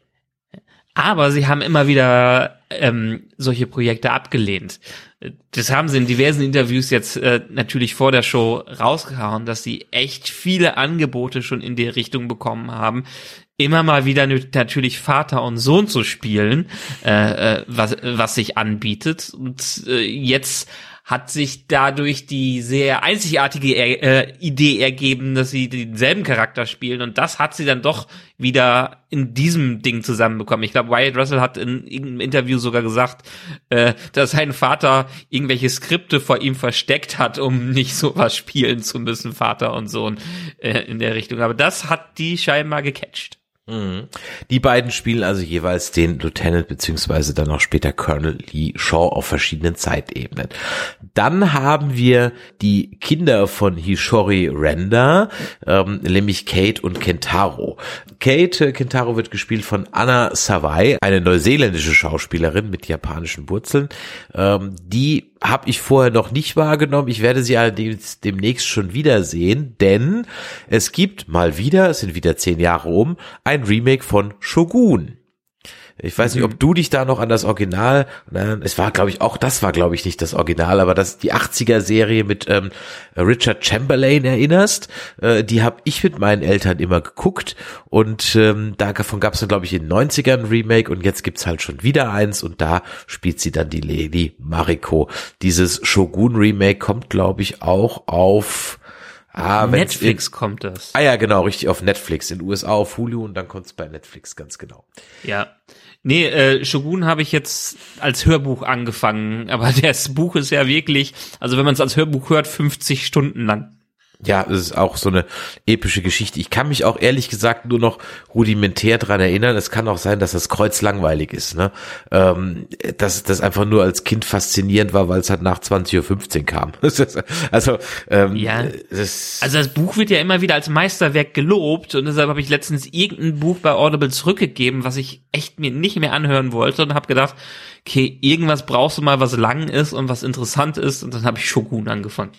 Speaker 4: Aber sie haben immer wieder ähm, solche Projekte abgelehnt. Das haben sie in diversen Interviews jetzt äh, natürlich vor der Show rausgehauen, dass sie echt viele Angebote schon in die Richtung bekommen haben, immer mal wieder natürlich Vater und Sohn zu spielen, äh, äh, was, was sich anbietet. Und äh, jetzt hat sich dadurch die sehr einzigartige äh, Idee ergeben, dass sie denselben Charakter spielen und das hat sie dann doch wieder in diesem Ding zusammenbekommen. Ich glaube, Wyatt Russell hat in irgendeinem Interview sogar gesagt, äh, dass sein Vater irgendwelche Skripte vor ihm versteckt hat, um nicht sowas spielen zu müssen, Vater und Sohn äh, in der Richtung. Aber das hat die scheinbar gecatcht.
Speaker 3: Mhm. Die beiden spielen also jeweils den Lieutenant beziehungsweise dann auch später Colonel Lee Shaw auf verschiedenen Zeitebenen. Dann haben wir die Kinder von Hishori Renda, ähm, nämlich Kate und Kentaro. Kate äh, Kentaro wird gespielt von Anna Savai, eine neuseeländische Schauspielerin mit japanischen Wurzeln. Ähm, die habe ich vorher noch nicht wahrgenommen. Ich werde sie allerdings demnächst schon wiedersehen, denn es gibt mal wieder, es sind wieder zehn Jahre um, ein Remake von Shogun. Ich weiß nicht, ob du dich da noch an das Original, es war, glaube ich, auch das war, glaube ich, nicht das Original, aber das die 80er-Serie mit ähm, Richard Chamberlain erinnerst. Äh, die habe ich mit meinen Eltern immer geguckt und ähm, davon gab es dann, glaube ich, in den 90ern ein Remake und jetzt gibt's halt schon wieder eins und da spielt sie dann die Lady Mariko. Dieses Shogun-Remake kommt, glaube ich, auch auf
Speaker 4: Ah, Netflix kommt das.
Speaker 3: Ah ja, genau, richtig auf Netflix. In den USA auf Hulu und dann kommt es bei Netflix, ganz genau.
Speaker 4: Ja. Nee, äh, Shogun habe ich jetzt als Hörbuch angefangen, aber das Buch ist ja wirklich, also wenn man es als Hörbuch hört, 50 Stunden lang
Speaker 3: ja, es ist auch so eine epische Geschichte. Ich kann mich auch ehrlich gesagt nur noch rudimentär dran erinnern. Es kann auch sein, dass das Kreuz langweilig ist. Ne? Ähm, dass das einfach nur als Kind faszinierend war, weil es halt nach 20.15 Uhr kam. also, ähm,
Speaker 4: ja. Das also das Buch wird ja immer wieder als Meisterwerk gelobt und deshalb habe ich letztens irgendein Buch bei Audible zurückgegeben, was ich echt mir nicht mehr anhören wollte und habe gedacht, okay, irgendwas brauchst du mal, was lang ist und was interessant ist und dann habe ich Shogun angefangen.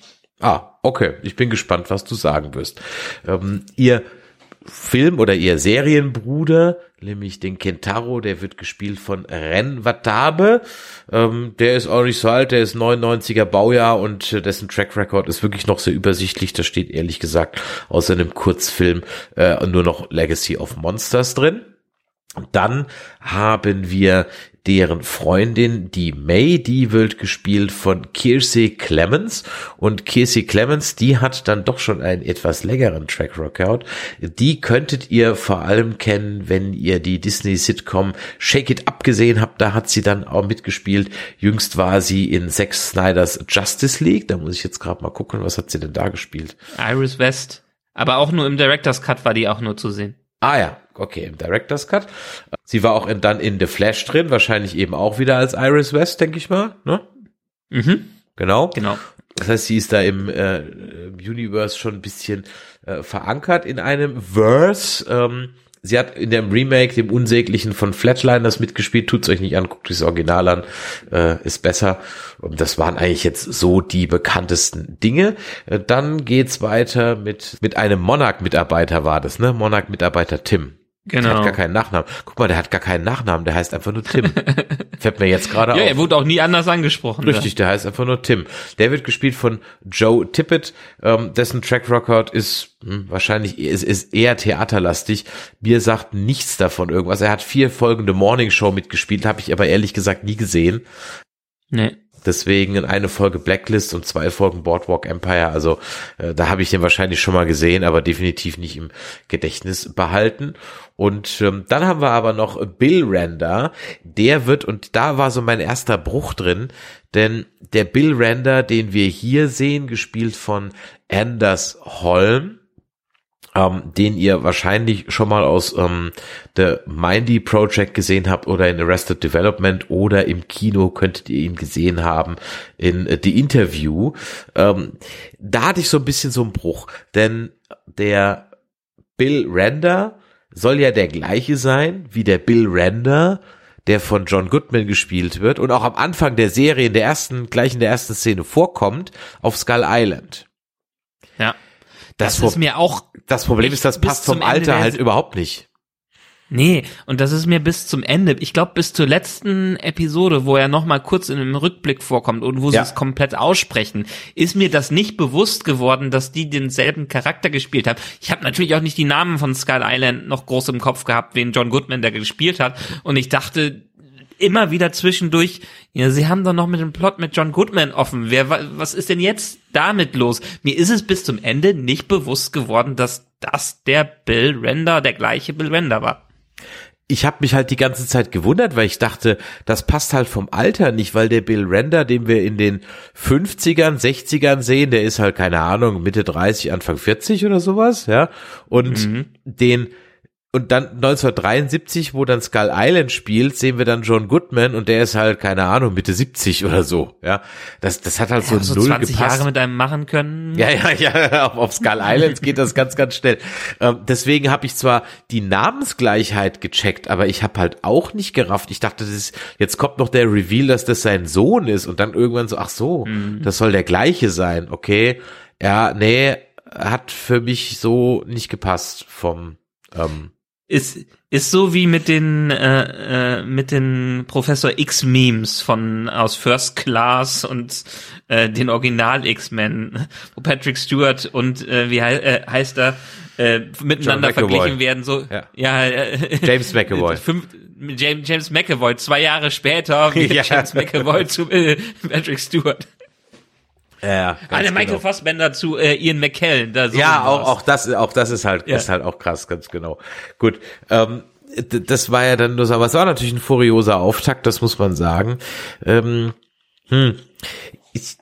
Speaker 3: Ah, okay. Ich bin gespannt, was du sagen wirst. Ähm, ihr Film oder ihr Serienbruder, nämlich den Kentaro, der wird gespielt von Ren Watabe. Ähm, der ist auch nicht so alt, der ist 99er Baujahr und äh, dessen Track Record ist wirklich noch sehr übersichtlich. Da steht ehrlich gesagt außer einem Kurzfilm äh, nur noch Legacy of Monsters drin. Dann haben wir deren Freundin, die May, die wird gespielt von Kiersey Clemens und Kiersey Clemens, die hat dann doch schon einen etwas längeren Track Record. Die könntet ihr vor allem kennen, wenn ihr die Disney Sitcom Shake It Up gesehen habt, da hat sie dann auch mitgespielt. Jüngst war sie in Zack Snyders Justice League, da muss ich jetzt gerade mal gucken, was hat sie denn da gespielt?
Speaker 4: Iris West, aber auch nur im Director's Cut war die auch nur zu sehen.
Speaker 3: Ah ja, okay, im Director's Cut. Sie war auch in, dann in The Flash drin, wahrscheinlich eben auch wieder als Iris West, denke ich mal. Ne?
Speaker 4: Mhm.
Speaker 3: Genau.
Speaker 4: Genau.
Speaker 3: Das heißt, sie ist da im, äh, im Universe schon ein bisschen äh, verankert in einem Verse. Ähm, Sie hat in dem Remake, dem unsäglichen von Flatliners mitgespielt. Tut's euch nicht an, guckt euch das Original an, äh, ist besser. Und das waren eigentlich jetzt so die bekanntesten Dinge. Äh, dann geht's weiter mit mit einem Monarch-Mitarbeiter war das, ne? Monarch-Mitarbeiter Tim. Genau. Der hat gar keinen Nachnamen. Guck mal, der hat gar keinen Nachnamen, der heißt einfach nur Tim. Fällt mir jetzt gerade
Speaker 4: ja, auf. Ja, er wurde auch nie anders angesprochen.
Speaker 3: Richtig, der heißt einfach nur Tim. Der wird gespielt von Joe Tippett, ähm, dessen Track Record ist hm, wahrscheinlich ist, ist eher theaterlastig. Mir sagt nichts davon irgendwas. Er hat vier folgende Morning Show mitgespielt, habe ich aber ehrlich gesagt nie gesehen.
Speaker 4: Nee.
Speaker 3: Deswegen in eine Folge Blacklist und zwei Folgen Boardwalk Empire. Also äh, da habe ich den wahrscheinlich schon mal gesehen, aber definitiv nicht im Gedächtnis behalten. Und ähm, dann haben wir aber noch Bill Render. Der wird, und da war so mein erster Bruch drin, denn der Bill Render, den wir hier sehen, gespielt von Anders Holm, ähm, den ihr wahrscheinlich schon mal aus ähm, The Mindy Project gesehen habt oder in Arrested Development oder im Kino könntet ihr ihn gesehen haben in äh, The Interview. Ähm, da hatte ich so ein bisschen so einen Bruch, denn der Bill Render soll ja der gleiche sein wie der Bill Render, der von John Goodman gespielt wird und auch am Anfang der Serie in der ersten, gleich in der ersten Szene vorkommt auf Skull Island.
Speaker 4: Ja. Das, das ist mir auch.
Speaker 3: Das Problem ist, das passt vom Alter halt überhaupt nicht.
Speaker 4: Nee, und das ist mir bis zum Ende, ich glaube bis zur letzten Episode, wo er noch mal kurz in einem Rückblick vorkommt und wo ja. sie es komplett aussprechen, ist mir das nicht bewusst geworden, dass die denselben Charakter gespielt haben. Ich habe natürlich auch nicht die Namen von Skull Island noch groß im Kopf gehabt, wen John Goodman da gespielt hat und ich dachte, immer wieder zwischendurch, ja, sie haben doch noch mit dem Plot mit John Goodman offen. Wer, was ist denn jetzt damit los? Mir ist es bis zum Ende nicht bewusst geworden, dass das der Bill Render, der gleiche Bill Render war
Speaker 3: ich habe mich halt die ganze Zeit gewundert, weil ich dachte, das passt halt vom Alter nicht, weil der Bill Render, den wir in den 50ern, 60ern sehen, der ist halt keine Ahnung, Mitte 30, Anfang 40 oder sowas, ja. Und mhm. den und dann 1973, wo dann Skull Island spielt, sehen wir dann John Goodman und der ist halt, keine Ahnung, Mitte 70 oder so, ja. Das, das hat halt ja, so, so null 20 gepasst.
Speaker 4: Jahre mit einem machen können.
Speaker 3: Ja, ja, ja, auf, auf Skull Island geht das ganz, ganz schnell. Ähm, deswegen habe ich zwar die Namensgleichheit gecheckt, aber ich habe halt auch nicht gerafft. Ich dachte, das ist, jetzt kommt noch der Reveal, dass das sein Sohn ist und dann irgendwann so, ach so, mhm. das soll der gleiche sein, okay. Ja, nee, hat für mich so nicht gepasst vom, ähm,
Speaker 4: ist ist so wie mit den äh, äh, mit den Professor X Memes von aus First Class und äh, den Original X-Men, wo Patrick Stewart und äh, wie hei äh, heißt er äh, miteinander verglichen werden so ja,
Speaker 3: ja äh, James McAvoy.
Speaker 4: Fünf, James, James McAvoy zwei Jahre später wie ja. James McAvoy zu äh, Patrick Stewart
Speaker 3: ja,
Speaker 4: der Michael genau. Fassbender zu äh, Ian McKellen.
Speaker 3: Da so ja, auch, auch das, auch das ist halt, ja. ist halt auch krass, ganz genau. Gut, ähm, das war ja dann nur so, aber es war natürlich ein furioser Auftakt, das muss man sagen. Ähm, hm. Ich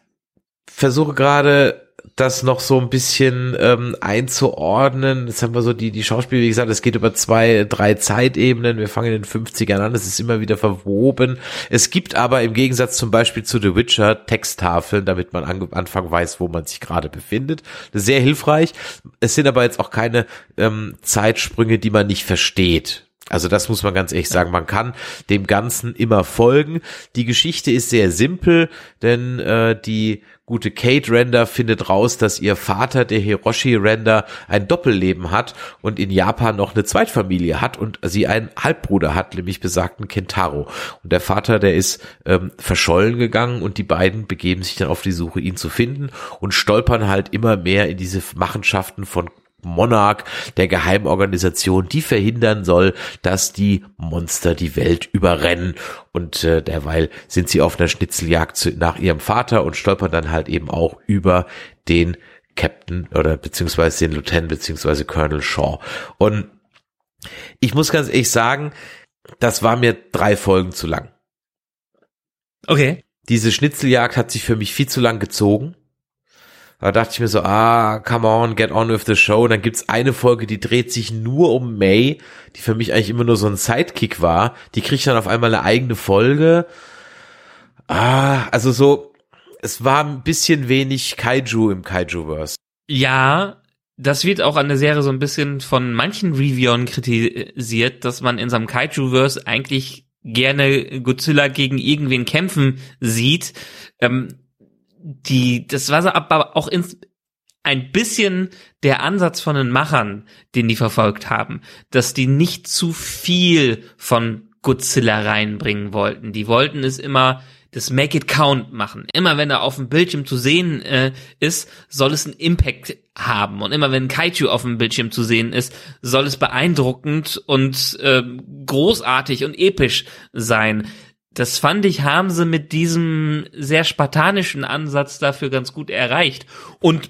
Speaker 3: versuche gerade das noch so ein bisschen ähm, einzuordnen. Jetzt haben wir so die, die Schauspieler, wie gesagt, es geht über zwei, drei Zeitebenen. Wir fangen in den 50ern an, es ist immer wieder verwoben. Es gibt aber im Gegensatz zum Beispiel zu The Witcher Texttafeln, damit man an Anfang weiß, wo man sich gerade befindet. Sehr hilfreich. Es sind aber jetzt auch keine ähm, Zeitsprünge, die man nicht versteht. Also das muss man ganz ehrlich sagen. Man kann dem Ganzen immer folgen. Die Geschichte ist sehr simpel, denn äh, die gute Kate Render findet raus, dass ihr Vater, der Hiroshi Render, ein Doppelleben hat und in Japan noch eine Zweitfamilie hat und sie einen Halbbruder hat, nämlich besagten Kentaro. Und der Vater, der ist ähm, verschollen gegangen und die beiden begeben sich dann auf die Suche, ihn zu finden und stolpern halt immer mehr in diese Machenschaften von Monarch der Geheimorganisation, die verhindern soll, dass die Monster die Welt überrennen. Und äh, derweil sind sie auf einer Schnitzeljagd zu, nach ihrem Vater und stolpern dann halt eben auch über den Captain oder beziehungsweise den Lieutenant beziehungsweise Colonel Shaw. Und ich muss ganz ehrlich sagen, das war mir drei Folgen zu lang.
Speaker 4: Okay.
Speaker 3: Diese Schnitzeljagd hat sich für mich viel zu lang gezogen. Da dachte ich mir so, ah, come on, get on with the show. Und dann gibt's eine Folge, die dreht sich nur um May, die für mich eigentlich immer nur so ein Sidekick war. Die kriegt dann auf einmal eine eigene Folge. Ah, also so, es war ein bisschen wenig Kaiju im Kaiju-Verse.
Speaker 4: Ja, das wird auch an der Serie so ein bisschen von manchen Reviewern kritisiert, dass man in seinem Kaiju-Verse eigentlich gerne Godzilla gegen irgendwen kämpfen sieht. Ähm, die, das war so aber auch ins, ein bisschen der Ansatz von den Machern, den die verfolgt haben, dass die nicht zu viel von Godzilla reinbringen wollten. Die wollten es immer das Make It Count machen. Immer wenn er auf dem Bildschirm zu sehen äh, ist, soll es einen Impact haben. Und immer wenn Kaiju auf dem Bildschirm zu sehen ist, soll es beeindruckend und äh, großartig und episch sein das fand ich, haben sie mit diesem sehr spartanischen Ansatz dafür ganz gut erreicht. Und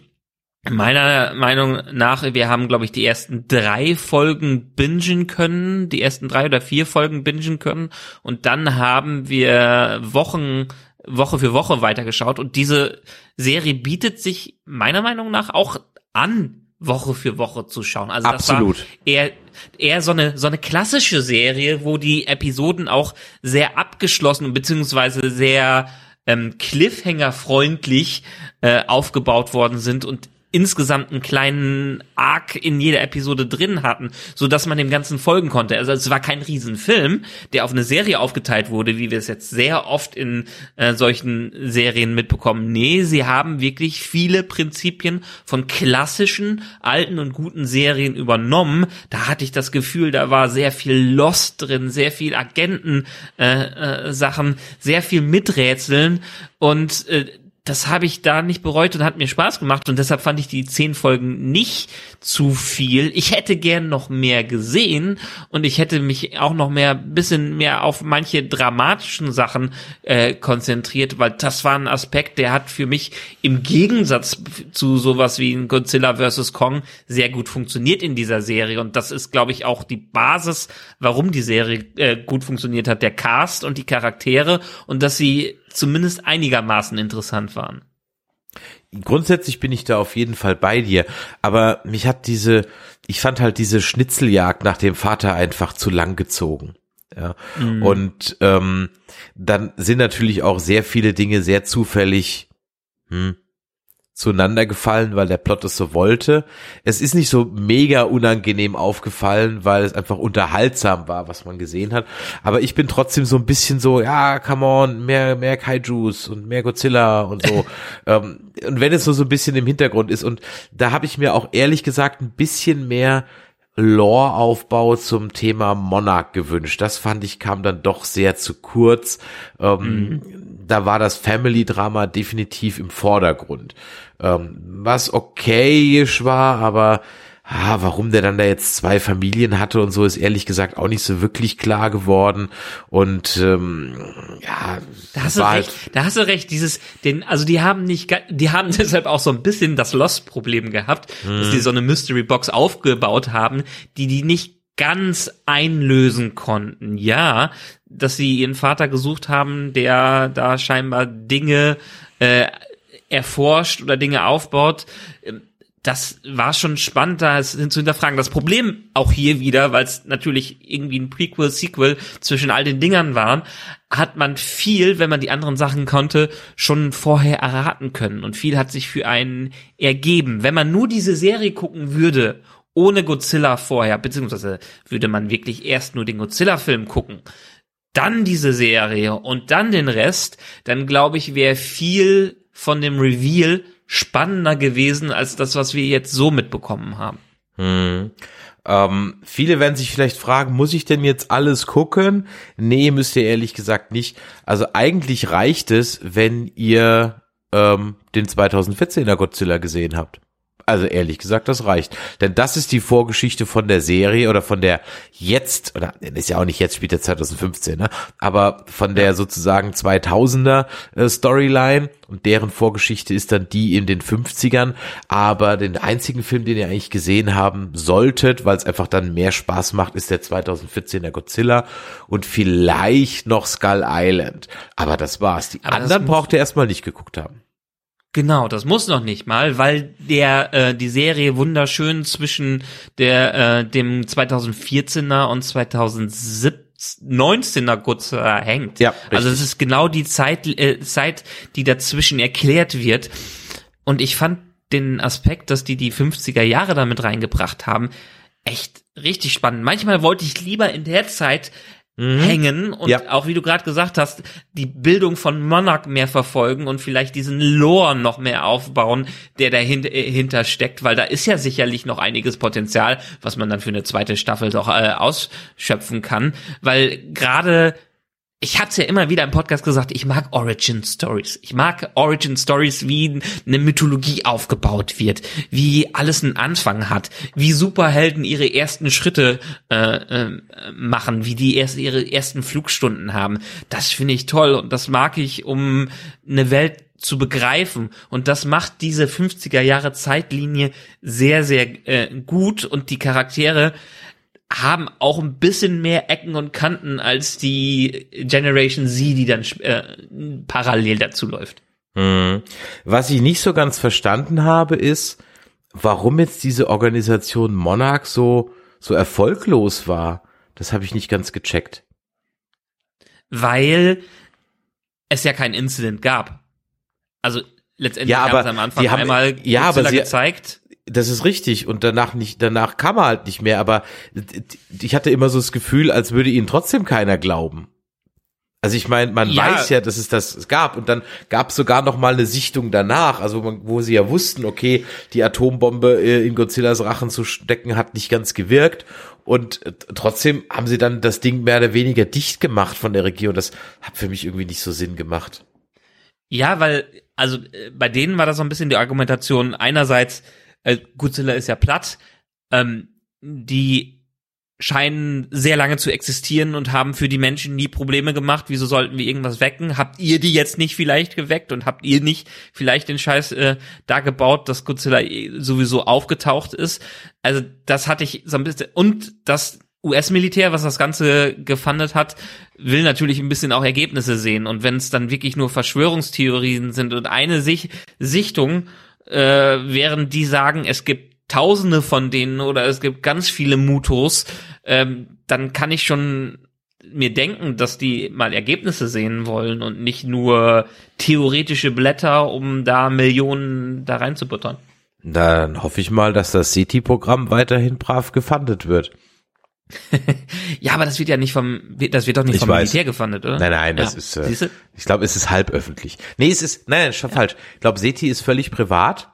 Speaker 4: meiner Meinung nach, wir haben, glaube ich, die ersten drei Folgen bingen können, die ersten drei oder vier Folgen bingen können. Und dann haben wir Wochen, Woche für Woche weitergeschaut. Und diese Serie bietet sich meiner Meinung nach auch an, Woche für Woche zu schauen. Also
Speaker 3: Absolut.
Speaker 4: das war eher, eher so eine, so eine klassische Serie, wo die Episoden auch sehr abgeschlossen beziehungsweise sehr ähm, Cliffhanger-freundlich äh, aufgebaut worden sind und insgesamt einen kleinen Arc in jeder Episode drin hatten, so dass man dem Ganzen folgen konnte. Also es war kein Riesenfilm, der auf eine Serie aufgeteilt wurde, wie wir es jetzt sehr oft in äh, solchen Serien mitbekommen. Nee, sie haben wirklich viele Prinzipien von klassischen, alten und guten Serien übernommen. Da hatte ich das Gefühl, da war sehr viel Lost drin, sehr viel Agenten äh, äh, sehr viel Miträtseln und äh, das habe ich da nicht bereut und hat mir Spaß gemacht und deshalb fand ich die zehn Folgen nicht zu viel. Ich hätte gern noch mehr gesehen und ich hätte mich auch noch mehr, bisschen mehr auf manche dramatischen Sachen äh, konzentriert, weil das war ein Aspekt, der hat für mich im Gegensatz zu sowas wie ein Godzilla vs. Kong sehr gut funktioniert in dieser Serie und das ist, glaube ich, auch die Basis, warum die Serie äh, gut funktioniert hat, der Cast und die Charaktere und dass sie zumindest einigermaßen interessant waren.
Speaker 3: Grundsätzlich bin ich da auf jeden Fall bei dir, aber mich hat diese, ich fand halt diese Schnitzeljagd nach dem Vater einfach zu lang gezogen. Ja. Mhm. Und ähm, dann sind natürlich auch sehr viele Dinge sehr zufällig hm, zueinander gefallen, weil der Plot es so wollte. Es ist nicht so mega unangenehm aufgefallen, weil es einfach unterhaltsam war, was man gesehen hat. Aber ich bin trotzdem so ein bisschen so, ja, come on, mehr, mehr Kaijus und mehr Godzilla und so. ähm, und wenn es so, so ein bisschen im Hintergrund ist und da habe ich mir auch ehrlich gesagt ein bisschen mehr Lore-Aufbau zum Thema Monarch gewünscht. Das fand ich kam dann doch sehr zu kurz. Ähm, mhm. Da war das Family-Drama definitiv im Vordergrund. Ähm, was okay war, aber ah, warum der dann da jetzt zwei Familien hatte und so, ist ehrlich gesagt auch nicht so wirklich klar geworden. Und ähm, ja,
Speaker 4: da hast du recht. Halt da hast du recht. Dieses, den, also die haben nicht, die haben deshalb auch so ein bisschen das Lost-Problem gehabt, mhm. dass die so eine Mystery Box aufgebaut haben, die die nicht ganz einlösen konnten. Ja, dass sie ihren Vater gesucht haben, der da scheinbar Dinge äh, erforscht oder Dinge aufbaut. Das war schon spannend, da zu hinterfragen. Das Problem auch hier wieder, weil es natürlich irgendwie ein Prequel, Sequel zwischen all den Dingern waren, hat man viel, wenn man die anderen Sachen konnte, schon vorher erraten können. Und viel hat sich für einen ergeben. Wenn man nur diese Serie gucken würde, ohne Godzilla vorher, beziehungsweise würde man wirklich erst nur den Godzilla-Film gucken, dann diese Serie und dann den Rest, dann glaube ich, wäre viel von dem Reveal spannender gewesen als das, was wir jetzt so mitbekommen haben.
Speaker 3: Hm. Ähm, viele werden sich vielleicht fragen, muss ich denn jetzt alles gucken? Nee, müsst ihr ehrlich gesagt nicht. Also eigentlich reicht es, wenn ihr ähm, den 2014er Godzilla gesehen habt. Also ehrlich gesagt, das reicht. Denn das ist die Vorgeschichte von der Serie oder von der jetzt, oder ist ja auch nicht jetzt, spielt der 2015, ne? aber von der sozusagen 2000er äh, Storyline und deren Vorgeschichte ist dann die in den 50ern. Aber den einzigen Film, den ihr eigentlich gesehen haben solltet, weil es einfach dann mehr Spaß macht, ist der 2014er Godzilla und vielleicht noch Skull Island. Aber das war's. Die aber anderen braucht ihr erstmal nicht geguckt haben.
Speaker 4: Genau, das muss noch nicht mal, weil der äh, die Serie wunderschön zwischen der äh, dem 2014er und 2019er Godzilla hängt. Ja, richtig. also es ist genau die Zeit äh, Zeit, die dazwischen erklärt wird. Und ich fand den Aspekt, dass die die 50er Jahre damit reingebracht haben, echt richtig spannend. Manchmal wollte ich lieber in der Zeit mhm. hängen und ja. auch wie du gerade gesagt hast, die Bildung von Monarch mehr verfolgen und vielleicht diesen Lore noch mehr aufbauen, der dahinter äh, steckt, weil da ist ja sicherlich noch einiges Potenzial, was man dann für eine zweite Staffel doch äh, ausschöpfen kann, weil gerade ich hatte ja immer wieder im Podcast gesagt, ich mag Origin Stories. Ich mag Origin Stories, wie eine Mythologie aufgebaut wird, wie alles einen Anfang hat, wie Superhelden ihre ersten Schritte äh, äh, machen, wie die erst ihre ersten Flugstunden haben. Das finde ich toll und das mag ich, um eine Welt zu begreifen. Und das macht diese 50er Jahre Zeitlinie sehr, sehr äh, gut und die Charaktere haben auch ein bisschen mehr Ecken und Kanten als die Generation Z, die dann äh, parallel dazu läuft.
Speaker 3: Hm. Was ich nicht so ganz verstanden habe, ist, warum jetzt diese Organisation Monarch so, so erfolglos war. Das habe ich nicht ganz gecheckt.
Speaker 4: Weil es ja kein Incident gab. Also letztendlich
Speaker 3: ja, aber
Speaker 4: am Anfang
Speaker 3: die haben,
Speaker 4: einmal
Speaker 3: ja, aber sie,
Speaker 4: gezeigt
Speaker 3: das ist richtig und danach nicht, danach kam er halt nicht mehr, aber ich hatte immer so das Gefühl, als würde ihnen trotzdem keiner glauben. Also ich meine, man ja. weiß ja, dass es das gab und dann gab es sogar noch mal eine Sichtung danach, also wo sie ja wussten, okay, die Atombombe äh, in Godzillas Rachen zu stecken hat nicht ganz gewirkt und trotzdem haben sie dann das Ding mehr oder weniger dicht gemacht von der Regierung. Das hat für mich irgendwie nicht so Sinn gemacht.
Speaker 4: Ja, weil also äh, bei denen war das so ein bisschen die Argumentation einerseits, äh, Godzilla ist ja platt, ähm, die scheinen sehr lange zu existieren und haben für die Menschen nie Probleme gemacht. Wieso sollten wir irgendwas wecken? Habt ihr die jetzt nicht vielleicht geweckt und habt ihr nicht vielleicht den Scheiß äh, da gebaut, dass Godzilla eh sowieso aufgetaucht ist? Also das hatte ich so ein bisschen und das US-Militär, was das Ganze gefundet hat, will natürlich ein bisschen auch Ergebnisse sehen. Und wenn es dann wirklich nur Verschwörungstheorien sind und eine Sich Sichtung, äh, während die sagen, es gibt Tausende von denen oder es gibt ganz viele Mutos, ähm, dann kann ich schon mir denken, dass die mal Ergebnisse sehen wollen und nicht nur theoretische Blätter, um da Millionen da reinzubuttern.
Speaker 3: Dann hoffe ich mal, dass das City-Programm weiterhin brav gefundet wird.
Speaker 4: Ja, aber das wird ja nicht vom, das wird doch nicht
Speaker 3: Ich
Speaker 4: vom
Speaker 3: weiß.
Speaker 4: Militär gefundet, oder?
Speaker 3: Nein, nein, das
Speaker 4: Ja.
Speaker 3: ist, äh,
Speaker 4: Siehste?
Speaker 3: ich glaube, es ist halb öffentlich. Nee, es ist, nein, nein, schon falsch. Ich glaube, SETI ist völlig privat.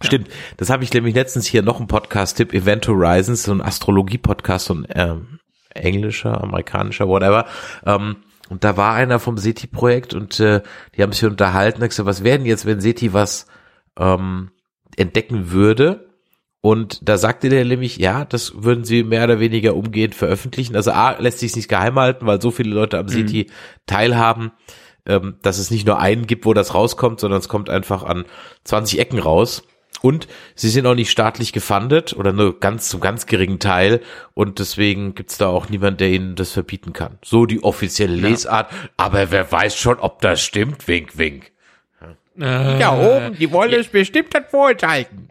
Speaker 3: Stimmt, das habe ich nämlich letztens hier noch einen Podcast-Tipp, Event Horizons, so ein Astrologie-Podcast, so ein ähm, englischer, amerikanischer, whatever. Ähm, und da war einer vom SETI-Projekt und äh, die haben sich unterhalten, und gesagt, was werden jetzt, wenn SETI was ähm, entdecken würde? Und da sagte der nämlich, ja, das würden sie mehr oder weniger umgehend veröffentlichen. Also A, lässt sich nicht geheim halten, weil so viele Leute am SETI teilhaben, ähm, dass es nicht nur einen gibt, wo das rauskommt, sondern es kommt einfach an 20 Ecken raus. Und sie sind auch nicht staatlich gefundet oder nur ganz zum ganz geringen Teil und deswegen gibt's da auch niemand, der ihnen das verbieten kann. So die offizielle Lesart, aber wer weiß schon, ob das stimmt, wink, wink.
Speaker 4: Äh,
Speaker 3: Ja, oben, die wollen es bestimmt dann vorenthalten.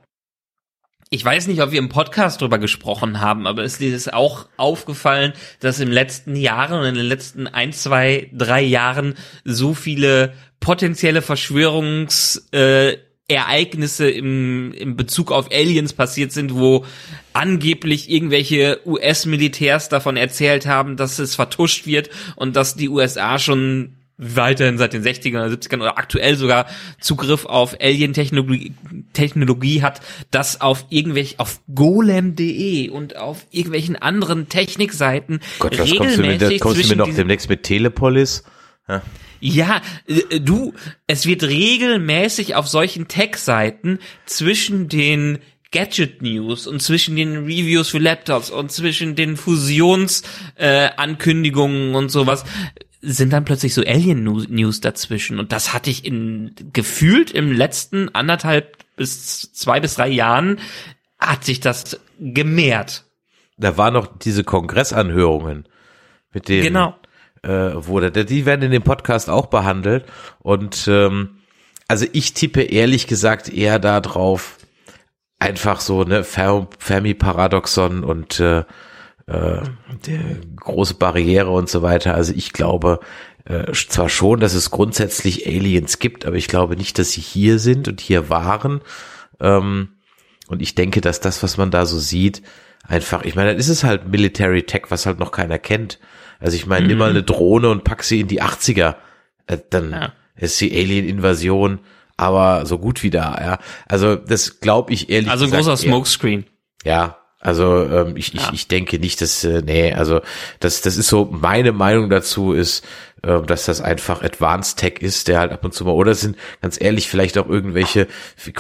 Speaker 4: Ich weiß nicht, ob wir im Podcast drüber gesprochen haben, aber es ist auch aufgefallen, dass im letzten Jahren und in den letzten ein, zwei, drei Jahren so viele potenzielle Verschwörungs äh, im, im Bezug auf Aliens passiert sind, wo angeblich irgendwelche US-Militärs davon erzählt haben, dass es vertuscht wird und dass die USA schon weiterhin seit den 60ern oder 70ern oder aktuell sogar Zugriff auf Alien-Technologie Technologie hat, das auf irgendwelch auf golem.de und auf irgendwelchen anderen Technikseiten
Speaker 3: Gott, was kommst du mir, da
Speaker 4: regelmäßig
Speaker 3: kommst du mir noch demnächst mit Telepolis?
Speaker 4: ja, äh, du, es wird regelmäßig auf solchen Tech-Seiten zwischen den Gadget News und zwischen den Reviews für Laptops und zwischen den Fusionsankündigungen äh, und sowas sind dann plötzlich so Alien News- News dazwischen und das hatte ich in gefühlt im letzten anderthalb bis zwei bis drei Jahren hat sich das gemehrt.
Speaker 3: Da waren noch diese Kongressanhörungen mit denen,
Speaker 4: Genau.
Speaker 3: äh, wurde, die werden in dem Podcast auch behandelt und ähm, also ich tippe ehrlich gesagt eher da drauf, einfach so ne Fer Fermi-Paradoxon und äh, äh, der große Barriere und so weiter. Also ich glaube äh, zwar schon, dass es grundsätzlich Aliens gibt, aber ich glaube nicht, dass sie hier sind und hier waren. Ähm, und ich denke, dass das, was man da so sieht, einfach, ich meine, dann ist es halt Military Tech, was halt noch keiner kennt. Also ich meine, nimm mal eine Drohne und pack sie in die 80er. Äh, dann
Speaker 4: Ja.
Speaker 3: ist die Alien-Invasion aber so gut wie da, ja. Also das glaube ich ehrlich
Speaker 4: Also ein
Speaker 3: gesagt
Speaker 4: großer Smokescreen.
Speaker 3: ja, also ähm, ich,
Speaker 4: Ja.
Speaker 3: ich, ich denke nicht, dass, äh, nee, also das, das ist so, meine Meinung dazu ist, äh, dass das einfach Advanced Tech ist, der halt ab und zu mal, oder sind ganz ehrlich vielleicht auch irgendwelche,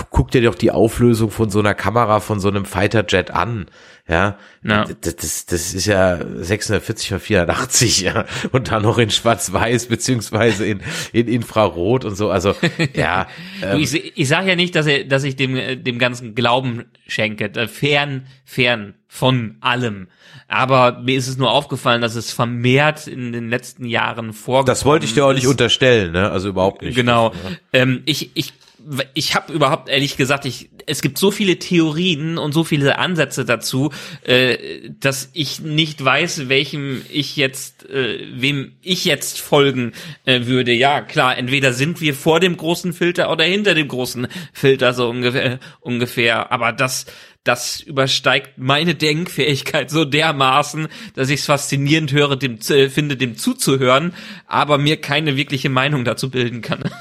Speaker 3: guck dir doch die Auflösung von so einer Kamera von so einem Fighter-Jet an, ja,
Speaker 4: Ja.
Speaker 3: Das, das, das ist ja 640 mal 480, ja, und dann noch in Schwarz-Weiß beziehungsweise in, in Infrarot und so, also ja, ähm,
Speaker 4: ich, ich sage ja nicht, dass, er, dass ich dem, äh, dem ganzen Glauben schenke. Äh, Fern, fern von allem. Aber mir ist es nur aufgefallen, dass es vermehrt in den letzten Jahren vorgekommen
Speaker 3: das wollte ich dir auch nicht
Speaker 4: ist.
Speaker 3: unterstellen, ne, also überhaupt nicht.
Speaker 4: Genau. Ähm, ich ich ich habe überhaupt ehrlich gesagt, ich es gibt so viele Theorien und so viele Ansätze dazu, äh, dass ich nicht weiß, welchem ich jetzt, äh, wem ich jetzt folgen äh, würde. Ja, klar, entweder sind wir vor dem großen Filter oder hinter dem großen Filter so ungefähr. ungefähr. Aber das das übersteigt meine Denkfähigkeit so dermaßen, dass ich es faszinierend höre, dem äh, finde, dem zuzuhören, aber mir keine wirkliche Meinung dazu bilden kann.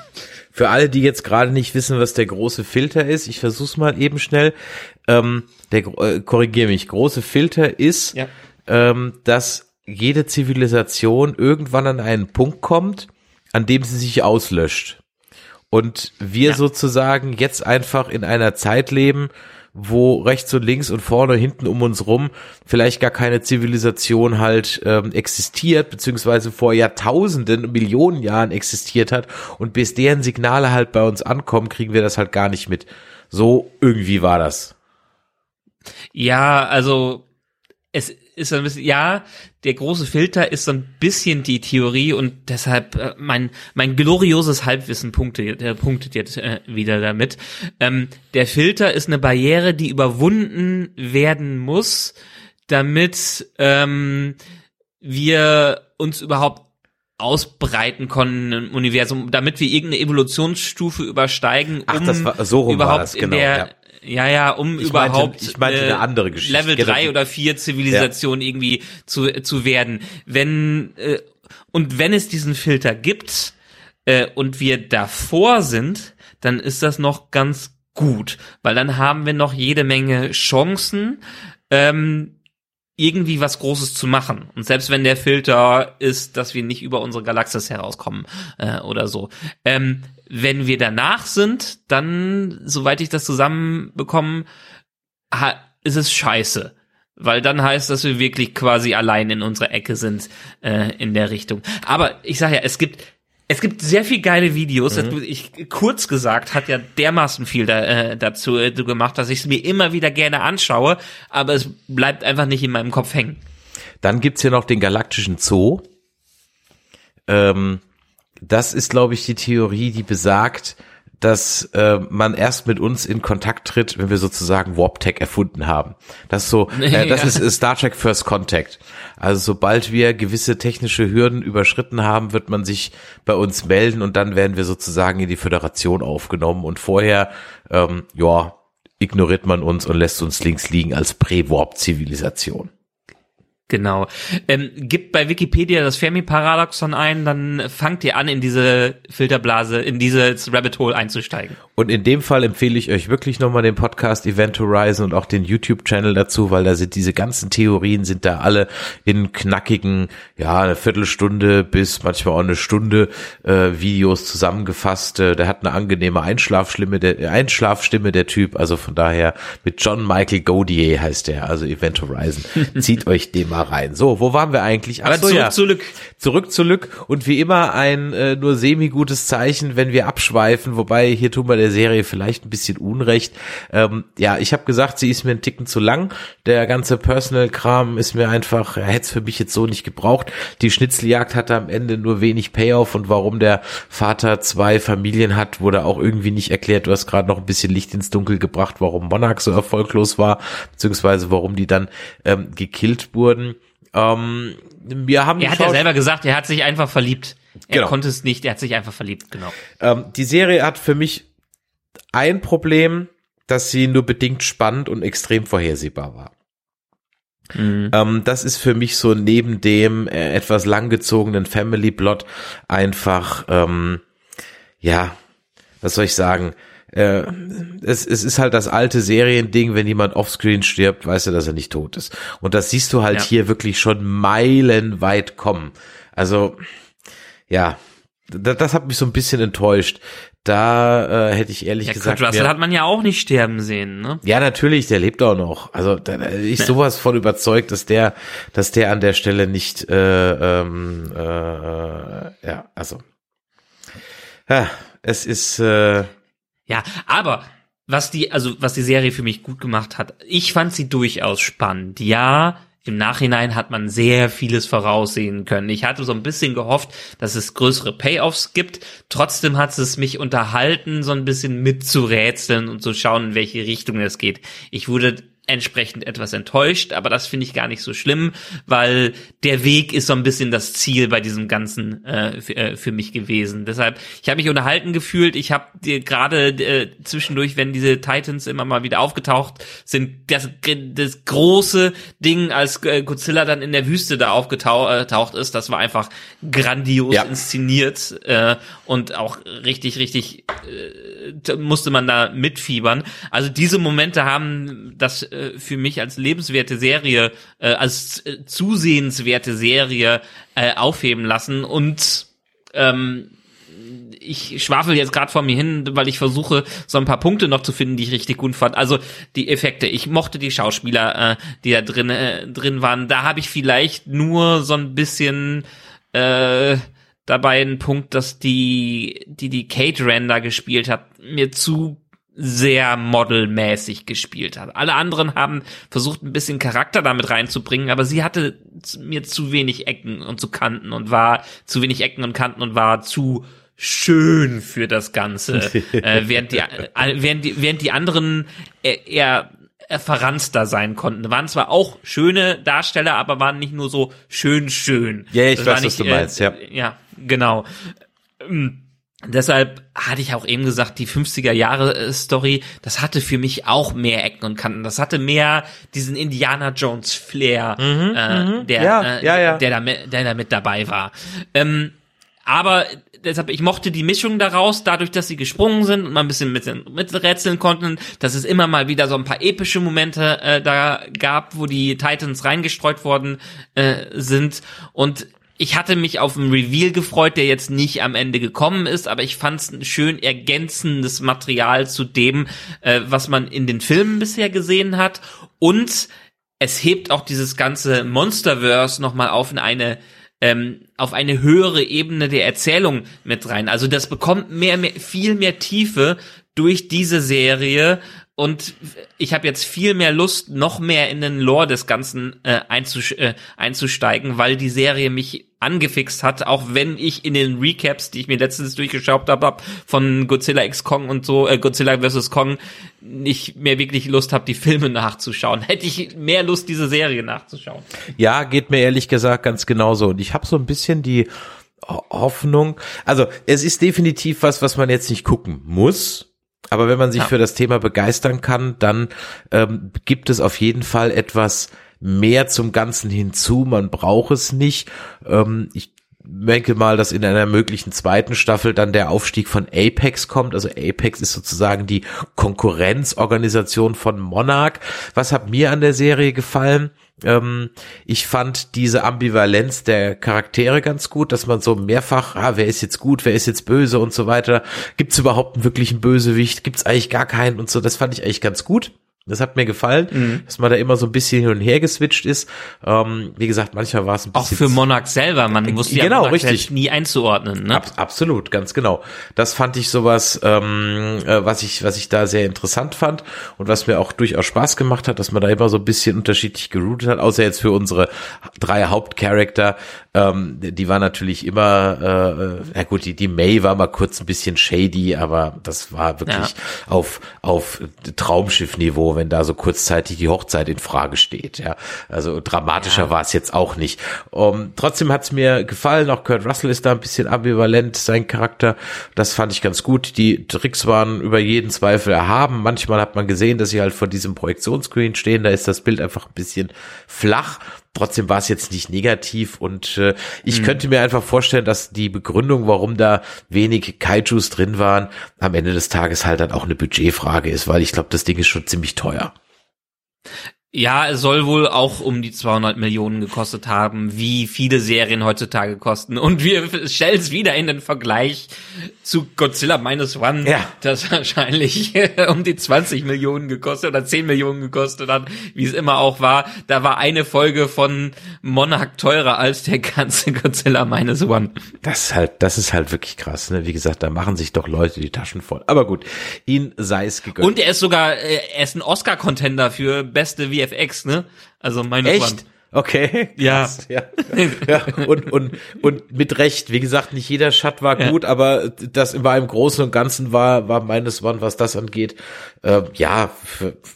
Speaker 3: Für alle, die jetzt gerade nicht wissen, was der große Filter ist, ich versuch's mal eben schnell. Ähm, der äh, korrigiere mich. Große Filter ist,
Speaker 4: Ja.
Speaker 3: ähm, dass jede Zivilisation irgendwann an einen Punkt kommt, an dem sie sich auslöscht. und wir
Speaker 4: Ja.
Speaker 3: sozusagen jetzt einfach in einer Zeit leben, wo rechts und links und vorne hinten um uns rum vielleicht gar keine Zivilisation halt ähm, existiert, beziehungsweise vor Jahrtausenden, Millionen Jahren existiert hat und bis deren Signale halt bei uns ankommen, kriegen wir das halt gar nicht mit. So irgendwie war das.
Speaker 4: Ja, also es ist ein bisschen, ja, der große Filter ist so ein bisschen die Theorie und deshalb äh, mein mein glorioses Halbwissen punktet, äh, punktet jetzt äh, wieder damit. Ähm, der Filter ist eine Barriere, die überwunden werden muss, damit ähm, wir uns überhaupt ausbreiten konnten im Universum, damit wir irgendeine Evolutionsstufe übersteigen, um
Speaker 3: Ach, das war- so
Speaker 4: überhaupt
Speaker 3: das,
Speaker 4: in
Speaker 3: genau,
Speaker 4: der
Speaker 3: ja.
Speaker 4: Ja, ja, um
Speaker 3: Ich meinte-
Speaker 4: überhaupt
Speaker 3: ich meinte eine andere Geschichte.
Speaker 4: Level
Speaker 3: Genau.
Speaker 4: 3 oder 4 Zivilisation irgendwie zu, zu werden. Wenn äh, und wenn es diesen Filter gibt äh, und wir davor sind, dann ist das noch ganz gut, weil dann haben wir noch jede Menge Chancen, ähm, irgendwie was Großes zu machen. Und selbst wenn der Filter ist, dass wir nicht über unsere Galaxis herauskommen äh, oder so. Ähm, wenn wir danach sind, dann, soweit ich das zusammenbekomme, ist es scheiße. Weil dann heißt, dass wir wirklich quasi allein in unserer Ecke sind äh, in der Richtung. Aber ich sage ja, es gibt es gibt sehr viel geile Videos.
Speaker 3: Mhm.
Speaker 4: Ich, kurz gesagt hat ja dermaßen viel da, äh, dazu äh, gemacht, dass ich es mir immer wieder gerne anschaue, aber es bleibt einfach nicht in meinem Kopf hängen.
Speaker 3: Dann gibt's hier noch den galaktischen Zoo. Ähm, das ist, glaube ich, die Theorie, die besagt, dass äh, man erst mit uns in Kontakt tritt, wenn wir sozusagen Warp Tech erfunden haben. Das ist so, äh, das
Speaker 4: Ja.
Speaker 3: ist Star Trek First Contact. Also sobald wir gewisse technische Hürden überschritten haben, wird man sich bei uns melden und dann werden wir sozusagen in die Föderation aufgenommen und vorher, ähm, ja, ignoriert man uns und lässt uns links liegen als Prä-Warp-Zivilisation.
Speaker 4: Genau. Ähm, gibt bei Wikipedia das Fermi-Paradoxon ein, dann fangt ihr an, in diese Filterblase, in dieses Rabbit Hole einzusteigen.
Speaker 3: Und in dem Fall empfehle ich euch wirklich nochmal den Podcast Event Horizon und auch den YouTube-Channel dazu, weil da sind diese ganzen Theorien sind da alle in knackigen, ja, eine Viertelstunde bis manchmal auch eine Stunde äh, Videos zusammengefasst. Äh, der hat eine angenehme Einschlafstimme, der Einschlafstimme der Typ. Also von daher mit John Michael Godier heißt der, also Event Horizon. Zieht euch den mal rein. So, wo waren wir eigentlich? Ach
Speaker 4: Aber
Speaker 3: so,
Speaker 4: zurück
Speaker 3: ja.
Speaker 4: zu Lück.
Speaker 3: Zurück zu Lück und wie immer ein äh, nur semi-gutes Zeichen, wenn wir abschweifen, wobei hier tun wir der Serie vielleicht ein bisschen Unrecht. Ähm, ja, ich habe gesagt, sie ist mir ein Ticken zu lang. Der ganze Personal-Kram ist mir einfach, er hätte es für mich jetzt so nicht gebraucht. Die Schnitzeljagd hatte am Ende nur wenig Payoff und warum der Vater zwei Familien hat, wurde auch irgendwie nicht erklärt. Du hast gerade noch ein bisschen Licht ins Dunkel gebracht, warum Monarch so erfolglos war, beziehungsweise warum die dann ähm, gekillt wurden. Ähm, wir haben
Speaker 4: Er hat ja selber gesagt, er hat sich einfach verliebt. Er
Speaker 3: Genau.
Speaker 4: konnte es nicht, er hat sich einfach verliebt, genau.
Speaker 3: Ähm, die Serie hat für mich ein Problem, dass sie nur bedingt spannend und extrem vorhersehbar war.
Speaker 4: Mhm.
Speaker 3: Ähm, das ist für mich so neben dem äh, etwas langgezogenen Family Plot einfach, ähm, ja, was soll ich sagen? Äh, es, es ist halt das alte Seriending, wenn jemand offscreen stirbt, weißt du, dass er nicht tot ist. Und das siehst du halt
Speaker 4: Ja.
Speaker 3: hier wirklich schon meilenweit kommen. Also, ja, das, das hat mich so ein bisschen enttäuscht. Da äh, hätte ich ehrlich
Speaker 4: Ja,
Speaker 3: gesagt.
Speaker 4: Kurt Russell hat man ja auch nicht sterben sehen, ne?
Speaker 3: ja, natürlich, der lebt auch noch. Also da, da ich sowas von überzeugt, dass der, dass der an der Stelle nicht, äh, ähm, äh, äh, ja, also, ja, es ist, äh,
Speaker 4: Ja, aber was die, also was die Serie für mich gut gemacht hat, ich fand sie durchaus spannend. Ja, im Nachhinein hat man sehr vieles voraussehen können. Ich hatte so ein bisschen gehofft, dass es größere Payoffs gibt. Trotzdem hat es mich unterhalten, so ein bisschen mitzurätseln und zu schauen, in welche Richtung es geht. Ich wurde entsprechend etwas enttäuscht, aber das finde ich gar nicht so schlimm, weil der Weg ist so ein bisschen das Ziel bei diesem ganzen äh, für, äh, für mich gewesen. Deshalb, ich habe mich unterhalten gefühlt. Ich habe dir gerade äh, zwischendurch, wenn diese Titans immer mal wieder aufgetaucht sind, das, das große Ding, als äh, Godzilla dann in der Wüste da aufgetaucht ist, das war einfach grandios
Speaker 3: Ja.
Speaker 4: inszeniert äh, und auch richtig, richtig da musste man da mitfiebern. Also diese Momente haben das äh, für mich als lebenswerte Serie, äh, als äh, zusehenswerte Serie äh, aufheben lassen und ähm, ich schwafel jetzt gerade vor mir hin, weil ich versuche, so ein paar Punkte noch zu finden, die ich richtig gut fand. Also die Effekte. Ich mochte die Schauspieler, äh, die da drin äh, drin waren. Da habe ich vielleicht nur so ein bisschen äh, dabei einen Punkt, dass die, die die Kate Render gespielt hat, mir zu sehr modelmäßig gespielt hat. Alle anderen haben versucht, ein bisschen Charakter damit reinzubringen, aber sie hatte mir zu wenig Ecken und zu Kanten und war zu wenig Ecken und Kanten und war zu schön für das Ganze, äh, während die, äh, während die, während die anderen eher, eher verranster sein konnten. Waren zwar auch schöne Darsteller, aber waren nicht nur so schön schön.
Speaker 3: Ja, ich
Speaker 4: Das
Speaker 3: weiß,
Speaker 4: war
Speaker 3: was du meinst, ja.
Speaker 4: Ja, genau. Ähm, Deshalb hatte ich auch eben gesagt, die 50er Jahre äh, Story, das hatte für mich auch mehr Ecken und Kanten. Das hatte mehr diesen Indiana Jones Flair, äh, der,
Speaker 3: Mhm, Ja,
Speaker 4: äh,
Speaker 3: ja, ja.
Speaker 4: der da, mit- der da mit dabei war. Ähm, aber deshalb, ich mochte die Mischung daraus, dadurch, dass sie gesprungen sind und man ein bisschen mit, miträtseln konnten, dass es immer mal wieder so ein paar epische Momente äh, da gab, wo die Titans reingestreut worden äh, sind. Und ich hatte mich auf einen Reveal gefreut, der jetzt nicht am Ende gekommen ist, aber ich fand es ein schön ergänzendes Material zu dem, äh, was man in den Filmen bisher gesehen hat. Und es hebt auch dieses ganze Monsterverse nochmal auf in eine ähm, auf eine höhere Ebene der Erzählung mit rein. Also das bekommt mehr, mehr viel mehr Tiefe durch diese Serie und ich habe jetzt viel mehr Lust, noch mehr in den Lore des Ganzen äh, äh, einzusteigen, weil die Serie mich angefixt hat, auch wenn ich in den Recaps, die ich mir letztens durchgeschaut habe, hab, von Godzilla X Kong und so, äh, Godzilla vs. Kong, nicht mehr wirklich Lust habe, die Filme nachzuschauen. Hätte ich mehr Lust, diese Serie nachzuschauen.
Speaker 3: Ja, geht mir ehrlich gesagt ganz genauso. Und ich habe so ein bisschen die Ho- Hoffnung. Also es ist definitiv was, was man jetzt nicht gucken muss. Aber wenn man sich
Speaker 4: Ja.
Speaker 3: für das Thema begeistern kann, dann ähm, gibt es auf jeden Fall etwas mehr zum Ganzen hinzu. Man braucht es nicht. Ähm, ich denke mal, dass in einer möglichen zweiten Staffel dann der Aufstieg von Apex kommt. Also Apex ist sozusagen die Konkurrenzorganisation von Monarch. Was hat mir an der Serie gefallen? Ähm, ich fand diese Ambivalenz der Charaktere ganz gut, dass man so mehrfach, ah, wer ist jetzt gut, wer ist jetzt böse und so weiter. Gibt es überhaupt einen wirklichen Bösewicht? Gibt es eigentlich gar keinen und so. Das fand ich eigentlich ganz gut. Das hat mir gefallen,
Speaker 4: Mhm.
Speaker 3: dass man da immer so ein bisschen hin und her geswitcht ist. Ähm, wie gesagt, manchmal war es ein
Speaker 4: Auch
Speaker 3: bisschen
Speaker 4: für Monarch selber, man wusste ja
Speaker 3: Genau,
Speaker 4: Monarch
Speaker 3: richtig.
Speaker 4: nie einzuordnen. Ne?
Speaker 3: Ab, absolut, ganz genau. Das fand ich sowas, ähm, äh, was ich, was ich da sehr interessant fand und was mir auch durchaus Spaß gemacht hat, dass man da immer so ein bisschen unterschiedlich geroutet hat, außer jetzt für unsere drei Hauptcharakter. Ähm, die war natürlich immer, äh, na gut, die, die May war mal kurz ein bisschen shady, aber das war wirklich
Speaker 4: Ja.
Speaker 3: auf, auf Traumschiffniveau, wenn da so kurzzeitig die Hochzeit in Frage steht. Ja, also dramatischer war es jetzt auch nicht. Um, trotzdem hat es mir gefallen. Auch Kurt Russell ist da ein bisschen ambivalent, sein Charakter. Das fand ich ganz gut. Die Tricks waren über jeden Zweifel erhaben. Manchmal hat man gesehen, dass sie halt vor diesem Projektionsscreen stehen. Da ist das Bild einfach ein bisschen flach. Trotzdem war es jetzt nicht negativ und äh, ich könnte mir einfach vorstellen, dass die Begründung, warum da wenig Kaijus drin waren, am Ende des Tages halt dann auch eine Budgetfrage ist, weil ich glaube, das Ding ist schon ziemlich teuer.
Speaker 4: Ja, es soll wohl auch um die 200 Millionen gekostet haben, wie viele Serien heutzutage kosten. Und wir stellen es wieder in den Vergleich zu Godzilla Minus One,
Speaker 3: Ja.
Speaker 4: das wahrscheinlich um die 20 Millionen gekostet oder 10 Millionen gekostet hat, wie es immer auch war. Da war eine Folge von Monarch teurer als der ganze Godzilla Minus One.
Speaker 3: Das ist halt, das ist halt wirklich krass. Ne? Wie gesagt, da machen sich doch Leute die Taschen voll. Aber gut, ihn sei es gegönnt.
Speaker 4: Und er ist sogar, äh, er ist ein Oscar-Contender für beste VFX, ne? Also One.
Speaker 3: Echt? Okay.
Speaker 4: Ja.
Speaker 3: Krass, ja. ja. Und, und, und mit Recht. Wie gesagt, nicht jeder Shot war
Speaker 4: Ja.
Speaker 3: gut, aber das war im Großen und Ganzen war, war meines One, was das angeht. Äh, ja,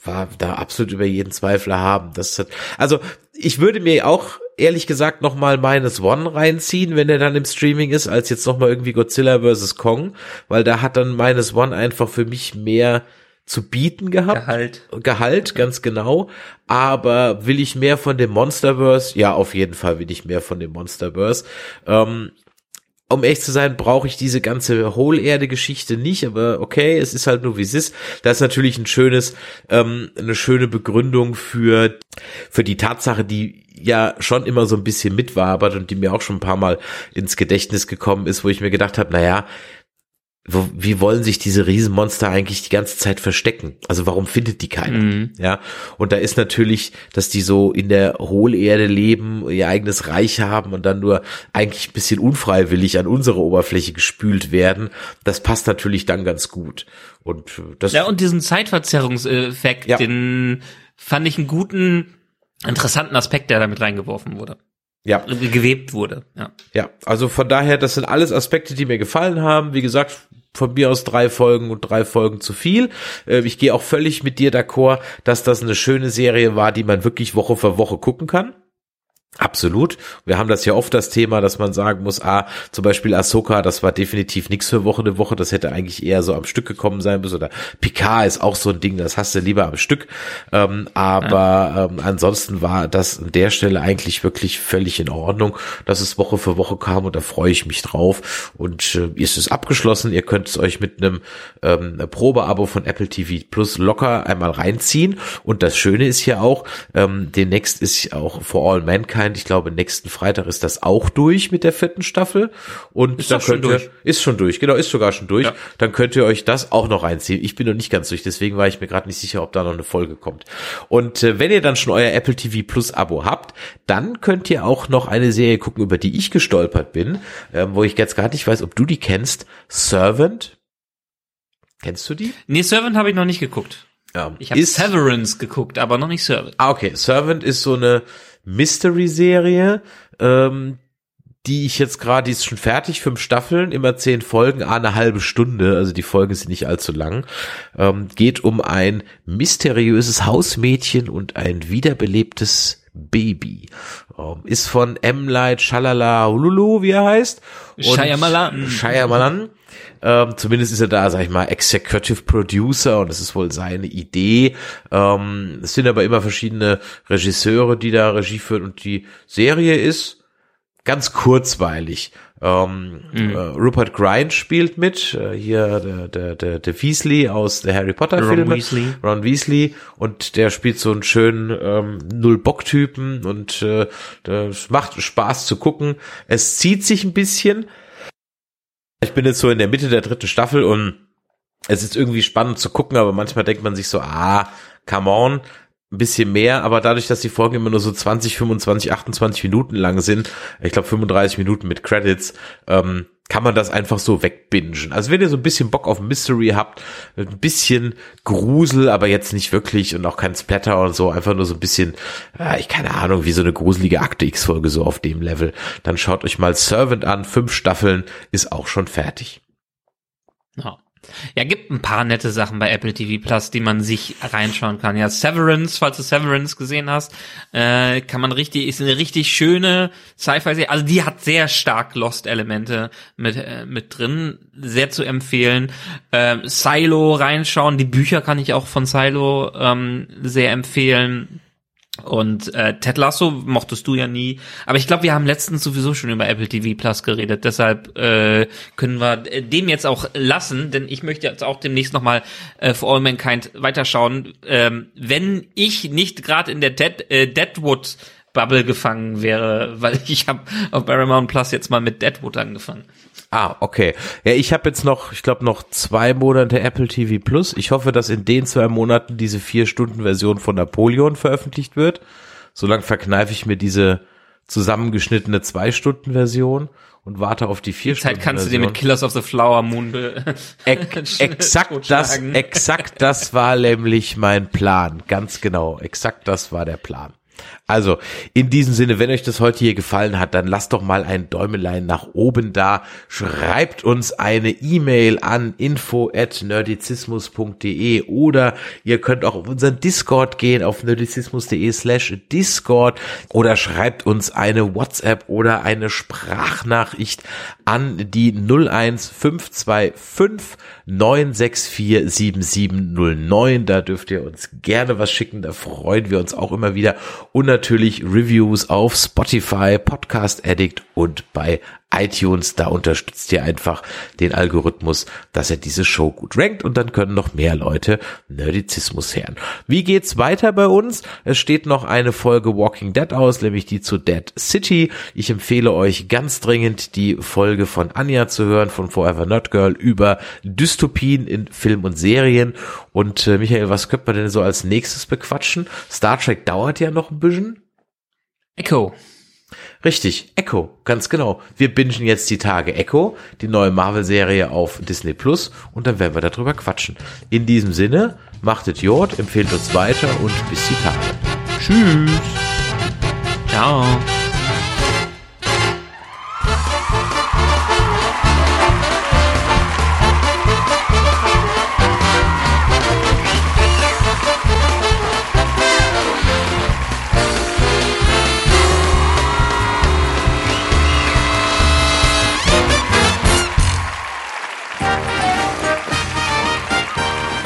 Speaker 3: war da absolut über jeden Zweifel haben. Das hat, also, ich würde mir auch ehrlich gesagt noch mal Minus One reinziehen, wenn er dann im Streaming ist, als jetzt noch mal irgendwie Godzilla vs. Kong, weil da hat dann Minus One einfach für mich mehr zu bieten gehabt.
Speaker 4: Gehalt.
Speaker 3: Gehalt, ganz genau. Aber will ich mehr von dem Monsterverse? Ja, auf jeden Fall will ich mehr von dem Monsterverse. Ähm, um ehrlich zu sein, brauche ich diese ganze Hohlerde-Geschichte nicht, aber okay, es ist halt nur wie es ist. Das ist natürlich ein schönes, ähm, eine schöne Begründung für, für die Tatsache, die ja schon immer so ein bisschen mitwabert und die mir auch schon ein paar Mal ins Gedächtnis gekommen ist, wo ich mir gedacht habe, naja, wo, wie wollen sich diese Riesenmonster eigentlich die ganze Zeit verstecken? Also warum findet die keiner? Mhm. Ja, und da ist natürlich, dass die so in der Hohlerde leben, ihr eigenes Reich haben und dann nur eigentlich ein bisschen unfreiwillig an unsere Oberfläche gespült werden. Das passt natürlich dann ganz gut. Und das.
Speaker 4: Ja, und diesen Zeitverzerrungseffekt, ja. den fand ich einen guten, interessanten Aspekt, der damit reingeworfen wurde ja. gewebt wurde. Ja.
Speaker 3: ja, also von daher, das sind alles Aspekte, die mir gefallen haben. Wie gesagt, von mir aus drei Folgen und drei Folgen zu viel. Äh, ich gehe auch völlig mit dir d'accord, dass das eine schöne Serie war, die man wirklich Woche für Woche gucken kann. Absolut. Wir haben das ja oft das Thema, dass man sagen muss, ah, zum Beispiel Ahsoka, das war definitiv nichts für Woche eine Woche, das hätte eigentlich eher so am Stück gekommen sein müssen. Oder Picard ist auch so ein Ding, das hast du lieber am Stück. Ähm, aber ja. ähm, ansonsten war das an der Stelle eigentlich wirklich völlig in Ordnung, dass es Woche für Woche kam und da freue ich mich drauf. Und äh, ist es abgeschlossen. Ihr könnt es euch mit einem ähm, Probeabo von Apple TV Plus locker einmal reinziehen. Und das Schöne ist ja auch, ähm, demnächst ist auch For All Mankind Mankind, ich glaube, nächsten Freitag ist das auch durch mit der vierten Staffel. Und ist dann könnt ihr, ist schon durch, genau, ist sogar schon durch. Ja. Dann könnt ihr euch das auch noch reinziehen. Ich bin noch nicht ganz durch, deswegen war ich mir gerade nicht sicher, ob da noch eine Folge kommt. Und äh, wenn ihr dann schon euer Apple TV Plus Abo habt, dann könnt ihr auch noch eine Serie gucken, über die ich gestolpert bin, äh, wo ich jetzt gerade nicht weiß, ob du die kennst. Servant. Kennst du die?
Speaker 4: Nee, Servant habe ich noch nicht geguckt. Ja, ich habe Severance geguckt, aber noch nicht Servant.
Speaker 3: Ah, okay. Servant ist so eine Mystery-Serie, ähm, die ich jetzt gerade, die ist schon fertig, fünf Staffeln, immer zehn Folgen, eine halbe Stunde, also die Folgen sind nicht allzu lang, ähm, geht um ein mysteriöses Hausmädchen und ein wiederbelebtes Baby. Ähm, ist von M. Light Shalala Hululu, wie er heißt.
Speaker 4: Shyamalan.
Speaker 3: Shyamalan. Ähm, zumindest ist er da, sag ich mal, Executive Producer und das ist wohl seine Idee. Ähm, es sind aber immer verschiedene Regisseure, die da Regie führen und die Serie ist ganz kurzweilig. Ähm, mhm. äh, Rupert Grint spielt mit, äh, hier der, der, der, der Weasley aus der Harry Potter Filme. Ron Weasley. Ron Weasley und der spielt so einen schönen ähm, Null-Bock-Typen und äh, das macht Spaß zu gucken. Es zieht sich ein bisschen, ich bin jetzt so in der Mitte der dritten Staffel und es ist irgendwie spannend zu gucken, aber manchmal denkt man sich so, ah, come on, bisschen mehr, aber dadurch, dass die Folgen immer nur so 20, 25, 28 Minuten lang sind, ich glaube 35 Minuten mit Credits, ähm, kann man das einfach so wegbingen. Also wenn ihr so ein bisschen Bock auf Mystery habt, ein bisschen Grusel, aber jetzt nicht wirklich und auch kein Splatter und so, einfach nur so ein bisschen, äh, ich keine Ahnung, wie so eine gruselige Akte X-Folge so auf dem Level, dann schaut euch mal Servant an, fünf Staffeln, ist auch schon fertig.
Speaker 4: Ja. Ja, gibt ein paar nette Sachen bei Apple TV Plus, die man sich reinschauen kann. Ja, Severance, falls du Severance gesehen hast, äh, kann man richtig, ist eine richtig schöne Sci-Fi-Serie. Also die hat sehr stark Lost-Elemente mit, äh, mit drin, sehr zu empfehlen. Ähm, Silo reinschauen, die Bücher kann ich auch von Silo ähm, sehr empfehlen. Und äh, Ted Lasso mochtest du ja nie. Aber ich glaube, wir haben letztens sowieso schon über Apple TV Plus geredet. Deshalb äh, können wir dem jetzt auch lassen, denn ich möchte jetzt auch demnächst nochmal äh, For All Mankind weiterschauen. Ähm, wenn ich nicht gerade in der Dead, äh, Deadwood Bubble gefangen wäre, weil ich habe auf Paramount Plus jetzt mal mit Deadwood angefangen.
Speaker 3: Ah, okay. Ja, ich habe jetzt noch, ich glaube, noch zwei Monate Apple TV Plus. Ich hoffe, dass in den zwei Monaten diese vier Stunden Version von Napoleon veröffentlicht wird. Solange verkneife ich mir diese zusammengeschnittene zwei Stunden Version und warte auf die vier die Stunden.
Speaker 4: Zeit kannst Version. du dir mit Killers of the Flower Moon
Speaker 3: Ex exakt das, exakt das war nämlich mein Plan. Ganz genau. Exakt das war der Plan. Also, in diesem Sinne, wenn euch das heute hier gefallen hat, dann lasst doch mal ein Däumelein nach oben da. Schreibt uns eine E-Mail an info at nerdizismus.de oder ihr könnt auch auf unseren Discord gehen auf nerdizismus.de slash Discord oder schreibt uns eine WhatsApp oder eine Sprachnachricht an die 01525 964 7709. Da dürft ihr uns gerne was schicken. Da freuen wir uns auch immer wieder. Und natürlich Reviews auf Spotify, Podcast Addict und bei iTunes. Da unterstützt ihr einfach den Algorithmus, dass er diese Show gut rankt und dann können noch mehr Leute Nerdizismus hören. Wie geht's weiter bei uns? Es steht noch eine Folge Walking Dead aus, nämlich die zu Dead City. Ich empfehle euch ganz dringend die Folge von Anja zu hören von Forever Nerd Girl über Dystopien in Film und Serien. Und äh, Michael, was könnte man denn so als nächstes bequatschen? Star Trek dauert ja noch ein bisschen.
Speaker 4: Echo.
Speaker 3: Richtig, Echo, ganz genau. Wir bingen jetzt die Tage Echo, die neue Marvel-Serie auf Disney Plus und dann werden wir darüber quatschen. In diesem Sinne, machtet Jod, empfehlt uns weiter und bis die Tage. Tschüss.
Speaker 4: Ciao.